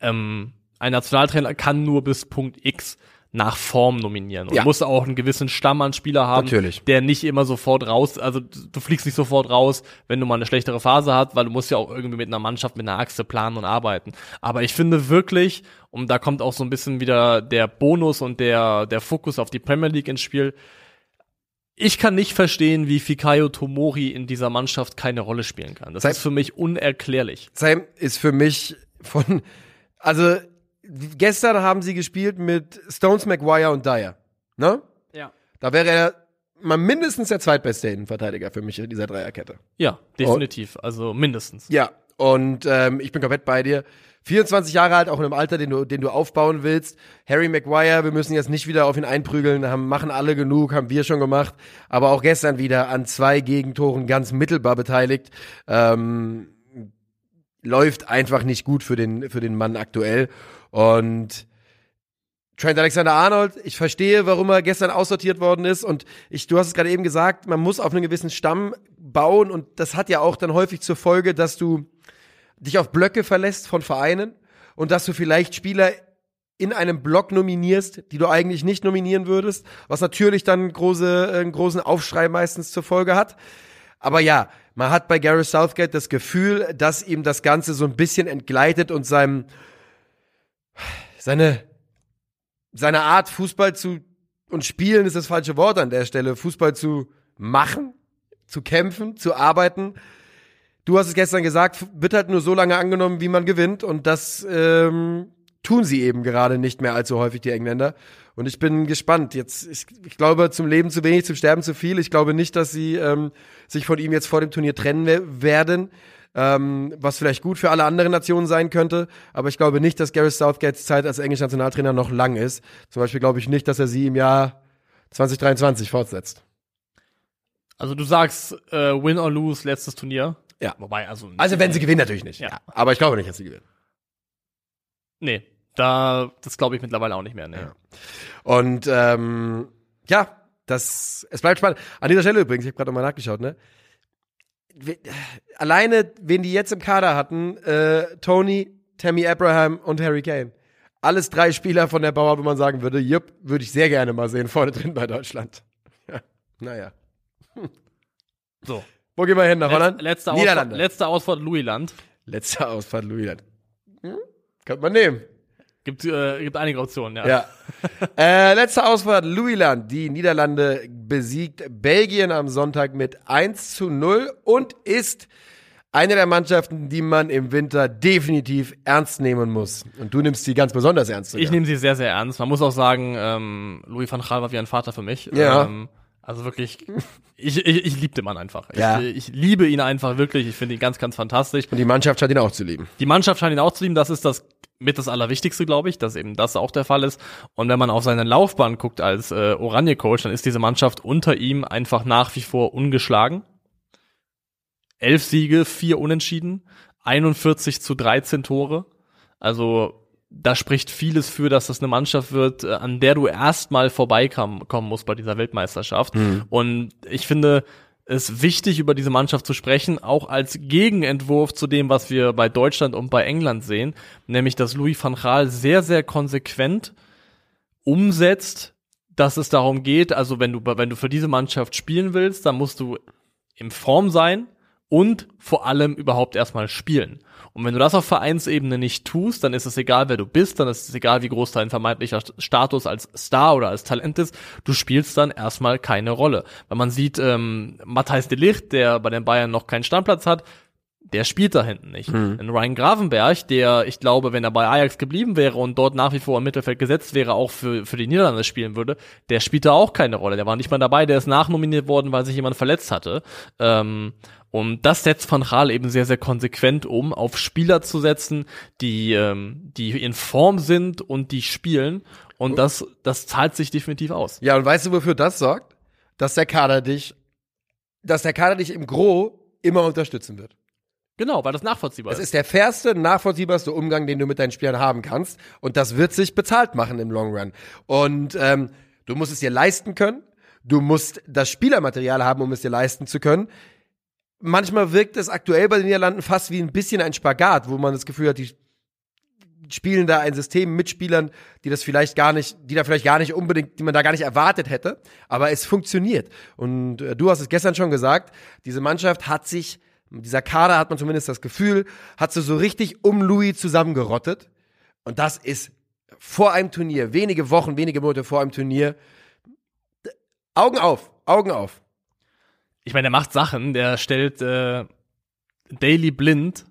[SPEAKER 3] ähm, ein Nationaltrainer kann nur bis Punkt X nach Form nominieren und ja. muss auch einen gewissen Stamm an Spieler haben,
[SPEAKER 2] Natürlich.
[SPEAKER 3] der nicht immer sofort raus, also du fliegst nicht sofort raus, wenn du mal eine schlechtere Phase hast, weil du musst ja auch irgendwie mit einer Mannschaft, mit einer Achse planen und arbeiten. Aber ich finde wirklich, und da kommt auch so ein bisschen wieder der Bonus und der, der Fokus auf die Premier League ins Spiel, ich kann nicht verstehen, wie Fikayo Tomori in dieser Mannschaft keine Rolle spielen kann. Das Sam, ist für mich unerklärlich.
[SPEAKER 2] Sam ist für mich von, also gestern haben sie gespielt mit Stones, McGuire und Dyer. Ne?
[SPEAKER 3] Ja.
[SPEAKER 2] Da wäre er mal mindestens der zweitbeste Innenverteidiger für mich in dieser Dreierkette.
[SPEAKER 3] Ja, definitiv. Und, also mindestens.
[SPEAKER 2] Ja, und ähm, ich bin komplett bei dir. 24 Jahre alt, auch in einem Alter, den du, den du aufbauen willst. Harry Maguire, wir müssen jetzt nicht wieder auf ihn einprügeln, haben, machen alle genug, haben wir schon gemacht. Aber auch gestern wieder an zwei Gegentoren ganz mittelbar beteiligt. Ähm, läuft einfach nicht gut für den, für den Mann aktuell. Und Trent Alexander-Arnold, ich verstehe, warum er gestern aussortiert worden ist und ich, du hast es gerade eben gesagt, man muss auf einen gewissen Stamm bauen und das hat ja auch dann häufig zur Folge, dass du dich auf Blöcke verlässt von Vereinen und dass du vielleicht Spieler in einem Block nominierst, die du eigentlich nicht nominieren würdest, was natürlich dann große, einen großen Aufschrei meistens zur Folge hat. Aber ja, man hat bei Gareth Southgate das Gefühl, dass ihm das Ganze so ein bisschen entgleitet und seinem seine, seine Art, Fußball zu und spielen ist das falsche Wort an der Stelle, Fußball zu machen, zu kämpfen, zu arbeiten. Du hast es gestern gesagt, wird halt nur so lange angenommen, wie man gewinnt. Und das ähm, tun sie eben gerade nicht mehr allzu häufig, die Engländer. Und ich bin gespannt. Jetzt, ich, ich glaube, zum Leben zu wenig, zum Sterben zu viel. Ich glaube nicht, dass sie ähm, sich von ihm jetzt vor dem Turnier trennen werden ähm, was vielleicht gut für alle anderen Nationen sein könnte. Aber ich glaube nicht, dass Gareth Southgates Zeit als englischer Nationaltrainer noch lang ist. Zum Beispiel glaube ich nicht, dass er sie im Jahr 2023 fortsetzt.
[SPEAKER 3] Also du sagst äh, Win or Lose letztes Turnier.
[SPEAKER 2] Ja.
[SPEAKER 3] Wobei, also.
[SPEAKER 2] Also wenn sie gewinnen, natürlich nicht. Ja. ja. Aber ich glaube nicht, dass sie gewinnen.
[SPEAKER 3] Nee, da, das glaube ich mittlerweile auch nicht mehr. Nee. Ja.
[SPEAKER 2] Und ähm, ja, das, es bleibt spannend. An dieser Stelle übrigens, ich habe gerade nochmal nachgeschaut, ne? alleine, wen die jetzt im Kader hatten, äh, Tony, Tammy Abraham und Harry Kane. Alles drei Spieler von der Bauer, wo man sagen würde, jupp, würde ich sehr gerne mal sehen, vorne drin bei Deutschland. Ja, naja. Hm.
[SPEAKER 3] So.
[SPEAKER 2] Wo gehen wir hin? Nach
[SPEAKER 3] Letz,
[SPEAKER 2] Holland?
[SPEAKER 3] Letzte Niederlande. Ausfahrt, letzte Ausfahrt Louisland.
[SPEAKER 2] Letzte Ausfahrt Louisland. Hm? Könnte man nehmen.
[SPEAKER 3] Gibt, äh, gibt einige Optionen, ja.
[SPEAKER 2] Ja. äh, letzte Ausfahrt, Louisland. Die Niederlande besiegt Belgien am Sonntag mit 1 zu 0 und ist eine der Mannschaften, die man im Winter definitiv ernst nehmen muss. Und du nimmst sie ganz besonders ernst.
[SPEAKER 3] Sogar. Ich nehme sie sehr, sehr ernst. Man muss auch sagen, ähm, Louis van Gaal war wie ein Vater für mich.
[SPEAKER 2] Ja.
[SPEAKER 3] Ähm, also wirklich, ich, ich, ich liebe den Mann einfach.
[SPEAKER 2] Ja.
[SPEAKER 3] Ich, ich liebe ihn einfach wirklich. Ich finde ihn ganz, ganz fantastisch.
[SPEAKER 2] Und die Mannschaft scheint ihn auch zu lieben.
[SPEAKER 3] Die Mannschaft scheint ihn auch zu lieben. Das ist das mit das Allerwichtigste, glaube ich, dass eben das auch der Fall ist. Und wenn man auf seine Laufbahn guckt als äh, Oranje-Coach, dann ist diese Mannschaft unter ihm einfach nach wie vor ungeschlagen. Elf Siege, vier Unentschieden, 41 zu 13 Tore. Also da spricht vieles für, dass das eine Mannschaft wird, äh, an der du erstmal vorbeikommen musst bei dieser Weltmeisterschaft.
[SPEAKER 2] Mhm.
[SPEAKER 3] Und ich finde, es wichtig, über diese Mannschaft zu sprechen, auch als Gegenentwurf zu dem, was wir bei Deutschland und bei England sehen, nämlich dass Louis van Gaal sehr, sehr konsequent umsetzt, dass es darum geht, also wenn du, wenn du für diese Mannschaft spielen willst, dann musst du in Form sein und vor allem überhaupt erstmal spielen. Und wenn du das auf Vereinsebene nicht tust, dann ist es egal, wer du bist, dann ist es egal, wie groß dein vermeintlicher Status als Star oder als Talent ist, du spielst dann erstmal keine Rolle. Weil man sieht, ähm, Matthijs de Ligt, der bei den Bayern noch keinen Standplatz hat, der spielt da hinten nicht. Mhm. In Ryan Gravenberg, der, ich glaube, wenn er bei Ajax geblieben wäre und dort nach wie vor im Mittelfeld gesetzt wäre, auch für, für die Niederlande spielen würde, der spielt da auch keine Rolle. Der war nicht mal dabei, der ist nachnominiert worden, weil sich jemand verletzt hatte. Ähm, und das setzt Van Gaal eben sehr, sehr konsequent um, auf Spieler zu setzen, die, ähm, die in Form sind und die spielen. Und das, das zahlt sich definitiv aus.
[SPEAKER 2] Ja, und weißt du, wofür das sorgt? Dass der Kader dich, dass der Kader dich im Gros immer unterstützen wird.
[SPEAKER 3] Genau, weil das nachvollziehbar
[SPEAKER 2] ist. Es ist der fairste, nachvollziehbarste Umgang, den du mit deinen Spielern haben kannst. Und das wird sich bezahlt machen im Long Run. Und ähm, du musst es dir leisten können. Du musst das Spielermaterial haben, um es dir leisten zu können manchmal wirkt es aktuell bei den Niederlanden fast wie ein bisschen ein Spagat, wo man das Gefühl hat, die spielen da ein System mit Spielern, die das vielleicht gar nicht, die da vielleicht gar nicht unbedingt, die man da gar nicht erwartet hätte, aber es funktioniert. Und äh, du hast es gestern schon gesagt, diese Mannschaft hat sich, dieser Kader hat man zumindest das Gefühl, hat sie so richtig um Louis zusammengerottet. Und das ist vor einem Turnier, wenige Wochen, wenige Monate vor einem Turnier. Augen auf, Augen auf
[SPEAKER 3] ich meine, der macht Sachen, der stellt äh, Daily Blind,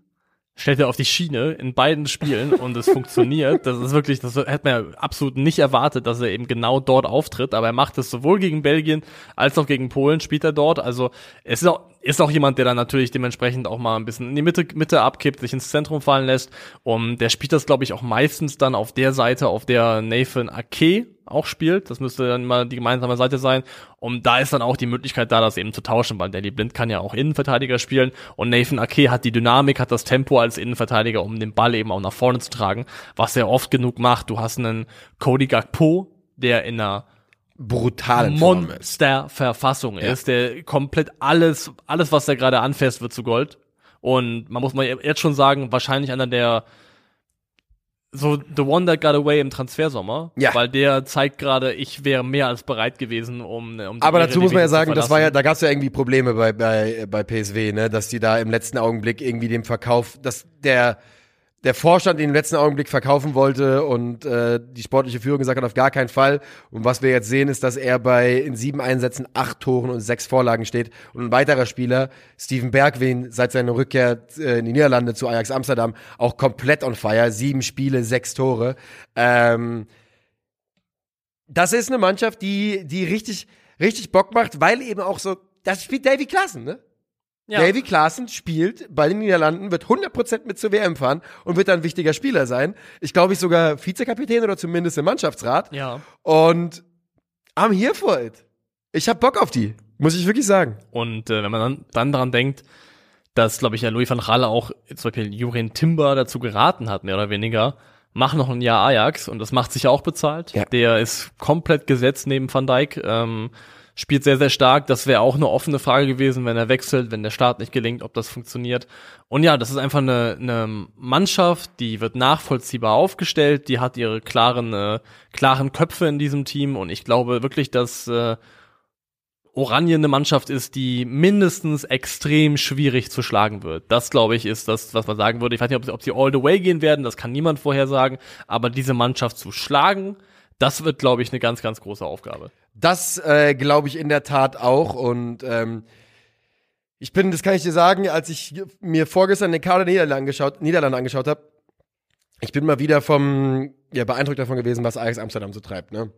[SPEAKER 3] stellt er auf die Schiene in beiden Spielen und es funktioniert. Das ist wirklich, das hätte man ja absolut nicht erwartet, dass er eben genau dort auftritt, aber er macht es sowohl gegen Belgien als auch gegen Polen, spielt er dort. Also es ist auch, ist auch jemand, der dann natürlich dementsprechend auch mal ein bisschen in die Mitte, Mitte abkippt, sich ins Zentrum fallen lässt. Und der spielt das, glaube ich, auch meistens dann auf der Seite, auf der Nathan Ake auch spielt. Das müsste dann mal die gemeinsame Seite sein. Und da ist dann auch die Möglichkeit da, das eben zu tauschen, weil Danny Blind kann ja auch Innenverteidiger spielen und Nathan Ake hat die Dynamik, hat das Tempo als Innenverteidiger, um den Ball eben auch nach vorne zu tragen, was er oft genug macht. Du hast einen Cody Gakpo, der in einer
[SPEAKER 2] brutalen
[SPEAKER 3] Monster-Verfassung ja. ist, der komplett alles, alles, was er gerade anfasst, wird zu Gold. Und man muss mal jetzt schon sagen, wahrscheinlich einer der so The One That Got Away im Transfersommer, ja. weil der zeigt gerade, ich wäre mehr als bereit gewesen, um, um
[SPEAKER 2] Aber dazu muss man ja sagen, das war ja, da gab es ja irgendwie Probleme bei, bei, bei PSW, ne, dass die da im letzten Augenblick irgendwie dem Verkauf, dass der der Vorstand den im letzten Augenblick verkaufen wollte und äh, die sportliche Führung gesagt hat, auf gar keinen Fall. Und was wir jetzt sehen, ist, dass er bei in sieben Einsätzen acht Toren und sechs Vorlagen steht. Und ein weiterer Spieler, Steven Bergwin, seit seiner Rückkehr äh, in die Niederlande zu Ajax Amsterdam, auch komplett on fire. Sieben Spiele, sechs Tore. Ähm, das ist eine Mannschaft, die, die richtig, richtig Bock macht, weil eben auch so, das spielt Davy Klassen, ne? Ja. Davy Klaassen spielt bei den Niederlanden, wird 100% mit zur WM fahren und wird dann ein wichtiger Spieler sein. Ich glaube, ich sogar Vizekapitän oder zumindest im Mannschaftsrat.
[SPEAKER 3] Ja.
[SPEAKER 2] Und I'm here for it. Ich hab Bock auf die, muss ich wirklich sagen.
[SPEAKER 3] Und äh, wenn man dann, dann daran denkt, dass, glaube ich, ja Louis van Gaal auch zum Beispiel Jurien Timber dazu geraten hat, mehr oder weniger, mach noch ein Jahr Ajax und das macht sich ja auch bezahlt. Ja. Der ist komplett gesetzt neben Van Dijk. Ähm, spielt sehr, sehr stark. Das wäre auch eine offene Frage gewesen, wenn er wechselt, wenn der Start nicht gelingt, ob das funktioniert. Und ja, das ist einfach eine, eine Mannschaft, die wird nachvollziehbar aufgestellt, die hat ihre klaren, äh, klaren Köpfe in diesem Team und ich glaube wirklich, dass äh, Oranien eine Mannschaft ist, die mindestens extrem schwierig zu schlagen wird. Das, glaube ich, ist das, was man sagen würde. Ich weiß nicht, ob sie, ob sie all the way gehen werden, das kann niemand vorhersagen, aber diese Mannschaft zu schlagen, das wird, glaube ich, eine ganz, ganz große Aufgabe.
[SPEAKER 2] Das äh, glaube ich in der Tat auch. Und ähm, ich bin, das kann ich dir sagen, als ich mir vorgestern den Kader Niederlande angeschaut, Niederlande angeschaut habe, ich bin mal wieder vom, ja, beeindruckt davon gewesen, was Ajax Amsterdam so treibt, ne?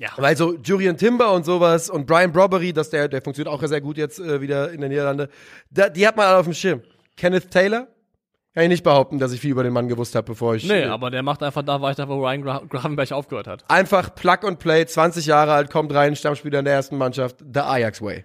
[SPEAKER 2] Ja. Weil so Julian Timber und sowas und Brian Brobbery, dass der, der funktioniert auch sehr gut jetzt äh, wieder in den Niederlande. Da, die hat man alle auf dem Schirm. Kenneth Taylor, kann ich nicht behaupten, dass ich viel über den Mann gewusst habe, bevor ich.
[SPEAKER 3] Nee, aber der macht einfach da weiter, wo Ryan Gravenberg aufgehört hat.
[SPEAKER 2] Einfach Plug and Play, 20 Jahre alt, kommt rein, Stammspieler in der ersten Mannschaft, the Ajax Way.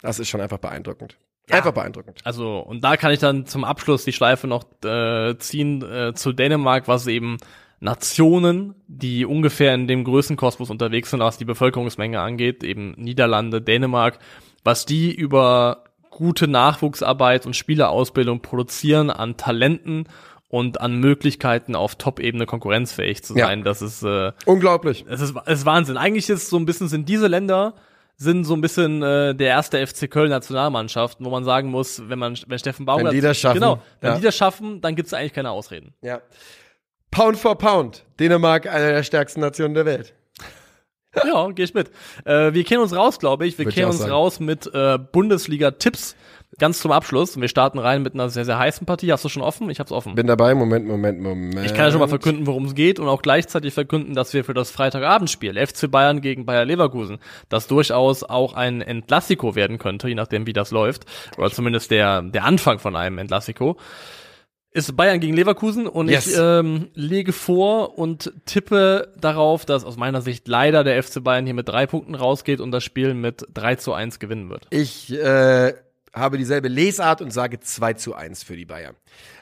[SPEAKER 2] Das ist schon einfach beeindruckend. Ja. Einfach beeindruckend.
[SPEAKER 3] Also, und da kann ich dann zum Abschluss die Schleife noch äh, ziehen äh, zu Dänemark, was eben Nationen, die ungefähr in dem Größenkosmos unterwegs sind, was die Bevölkerungsmenge angeht, eben Niederlande, Dänemark, was die über gute Nachwuchsarbeit und Spielerausbildung produzieren an Talenten und an Möglichkeiten auf Top-Ebene konkurrenzfähig zu sein. Ja. Das ist äh,
[SPEAKER 2] unglaublich.
[SPEAKER 3] Es ist, es ist Wahnsinn. Eigentlich ist so ein bisschen sind diese Länder sind so ein bisschen äh, der erste FC Köln Nationalmannschaft, wo man sagen muss, wenn man wenn Steffen Baumgart
[SPEAKER 2] Wenn die das schaffen,
[SPEAKER 3] genau, wenn
[SPEAKER 2] ja.
[SPEAKER 3] die das schaffen, dann gibt's eigentlich keine Ausreden.
[SPEAKER 2] Ja. Pound for Pound. Dänemark, eine der stärksten Nationen der Welt.
[SPEAKER 3] Ja, gehe ich mit. Äh, wir kennen uns raus, glaube ich. Wir
[SPEAKER 2] Würd ich
[SPEAKER 3] kennen
[SPEAKER 2] auch
[SPEAKER 3] uns
[SPEAKER 2] sagen.
[SPEAKER 3] raus mit äh, Bundesliga-Tipps. Ganz zum Abschluss. Und wir starten rein mit einer sehr, sehr heißen Partie. Hast du schon offen? Ich hab's offen.
[SPEAKER 2] Bin dabei. Moment, Moment, Moment.
[SPEAKER 3] Ich kann ja schon mal verkünden, worum es geht und auch gleichzeitig verkünden, dass wir für das Freitagabendspiel FC Bayern gegen Bayer Leverkusen, das durchaus auch ein Entlassiko werden könnte, je nachdem wie das läuft, oder zumindest der der Anfang von einem Entlassiko, ist Bayern gegen Leverkusen und
[SPEAKER 2] Yes.
[SPEAKER 3] ich ähm, lege vor und tippe darauf, dass aus meiner Sicht leider der FC Bayern hier mit drei Punkten rausgeht und das Spiel mit 3 zu 1 gewinnen wird.
[SPEAKER 2] Ich äh, habe dieselbe Lesart und sage 2 zu 1 für die Bayern.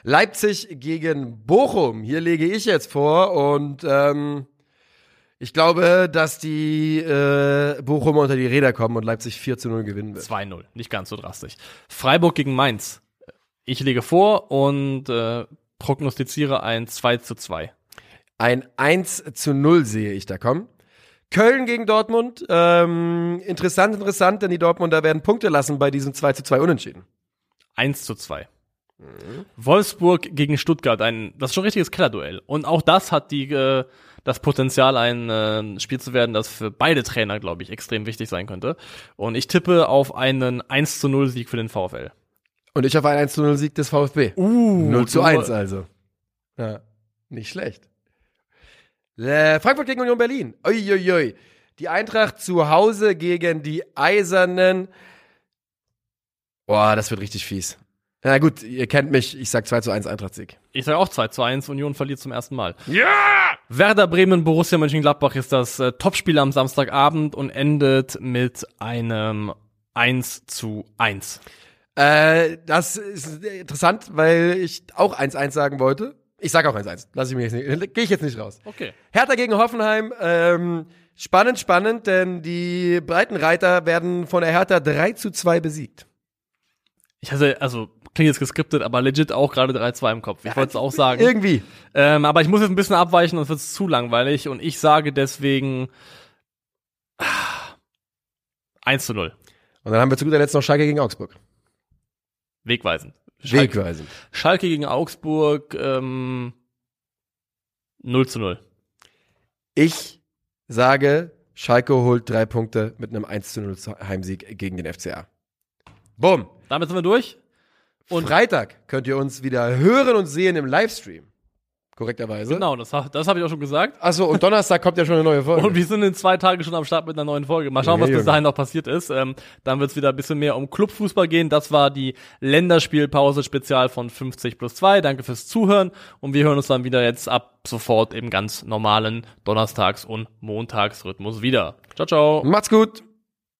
[SPEAKER 2] Leipzig gegen Bochum. Hier lege ich jetzt vor und ähm, ich glaube, dass die äh, Bochumer unter die Räder kommen und Leipzig 4 zu 0 gewinnen wird.
[SPEAKER 3] 2-0, nicht ganz so drastisch. Freiburg gegen Mainz. Ich lege vor und äh, prognostiziere ein 2 zu 2.
[SPEAKER 2] Ein 1 zu 0 sehe ich da kommen. Köln gegen Dortmund. Ähm, interessant, interessant, denn die Dortmunder werden Punkte lassen bei diesem 2 zu 2 Unentschieden.
[SPEAKER 3] 1 zu 2. Wolfsburg gegen Stuttgart, ein, das ist schon ein richtiges Kellerduell. Und auch das hat die, äh, das Potenzial, ein äh, Spiel zu werden, das für beide Trainer, glaube ich, extrem wichtig sein könnte. Und ich tippe auf einen 1 zu 0 Sieg für den VfL.
[SPEAKER 2] Und ich auf einen 1 zu 0 Sieg des VfB.
[SPEAKER 3] Uh,
[SPEAKER 2] 0 zu 1 also. Ja, nicht schlecht. Äh, Frankfurt gegen Union Berlin. Uiuiui. Die Eintracht zu Hause gegen die Eisernen. Boah, das wird richtig fies. Na gut, ihr kennt mich. Ich sag 2 zu 1 Eintracht-Sieg.
[SPEAKER 3] Ich sage auch 2 zu 1, Union verliert zum ersten Mal. Ja! Werder Bremen, Borussia Mönchengladbach ist das äh, Topspiel am Samstagabend und endet mit einem 1 zu 1.
[SPEAKER 2] Äh, das ist interessant, weil ich auch 1-1 sagen wollte. Ich sag auch 1-1. Lass ich mich jetzt nicht, gehe ich jetzt nicht raus.
[SPEAKER 3] Okay.
[SPEAKER 2] Hertha gegen Hoffenheim, ähm, spannend, spannend, denn die Breitenreiter werden von der Hertha 3 zu 2 besiegt.
[SPEAKER 3] Ich hatte, also, klingt jetzt geskriptet, aber legit auch gerade 3-2 im Kopf. Ich wollte es auch sagen.
[SPEAKER 2] Irgendwie.
[SPEAKER 3] Ähm, aber ich muss jetzt ein bisschen abweichen, sonst wird es zu langweilig. Und ich sage deswegen ah, 1 zu 0.
[SPEAKER 2] Und dann haben wir zu guter Letzt noch Schalke gegen Augsburg.
[SPEAKER 3] Wegweisend. Schalke,
[SPEAKER 2] Wegweisend.
[SPEAKER 3] Schalke gegen Augsburg ähm, 0 zu 0.
[SPEAKER 2] Ich sage, Schalke holt drei Punkte mit einem 1 zu 0 Heimsieg gegen den FCA. Bumm.
[SPEAKER 3] Damit sind wir durch.
[SPEAKER 2] Und
[SPEAKER 3] Und-
[SPEAKER 2] Freitag könnt ihr uns wieder hören und sehen im Livestream. Korrekterweise.
[SPEAKER 3] Genau, das, das habe ich auch schon gesagt.
[SPEAKER 2] Achso, und Donnerstag kommt ja schon eine neue Folge.
[SPEAKER 3] Und wir sind in zwei Tagen schon am Start mit einer neuen Folge. Mal schauen, was bis dahin noch passiert ist. Ähm, dann wird es wieder ein bisschen mehr um Clubfußball gehen. Das war die Länderspielpause Spezial von 50 plus 2. Danke fürs Zuhören. Und wir hören uns dann wieder jetzt ab sofort im ganz normalen Donnerstags- und Montagsrhythmus wieder. Ciao, ciao.
[SPEAKER 2] Macht's gut.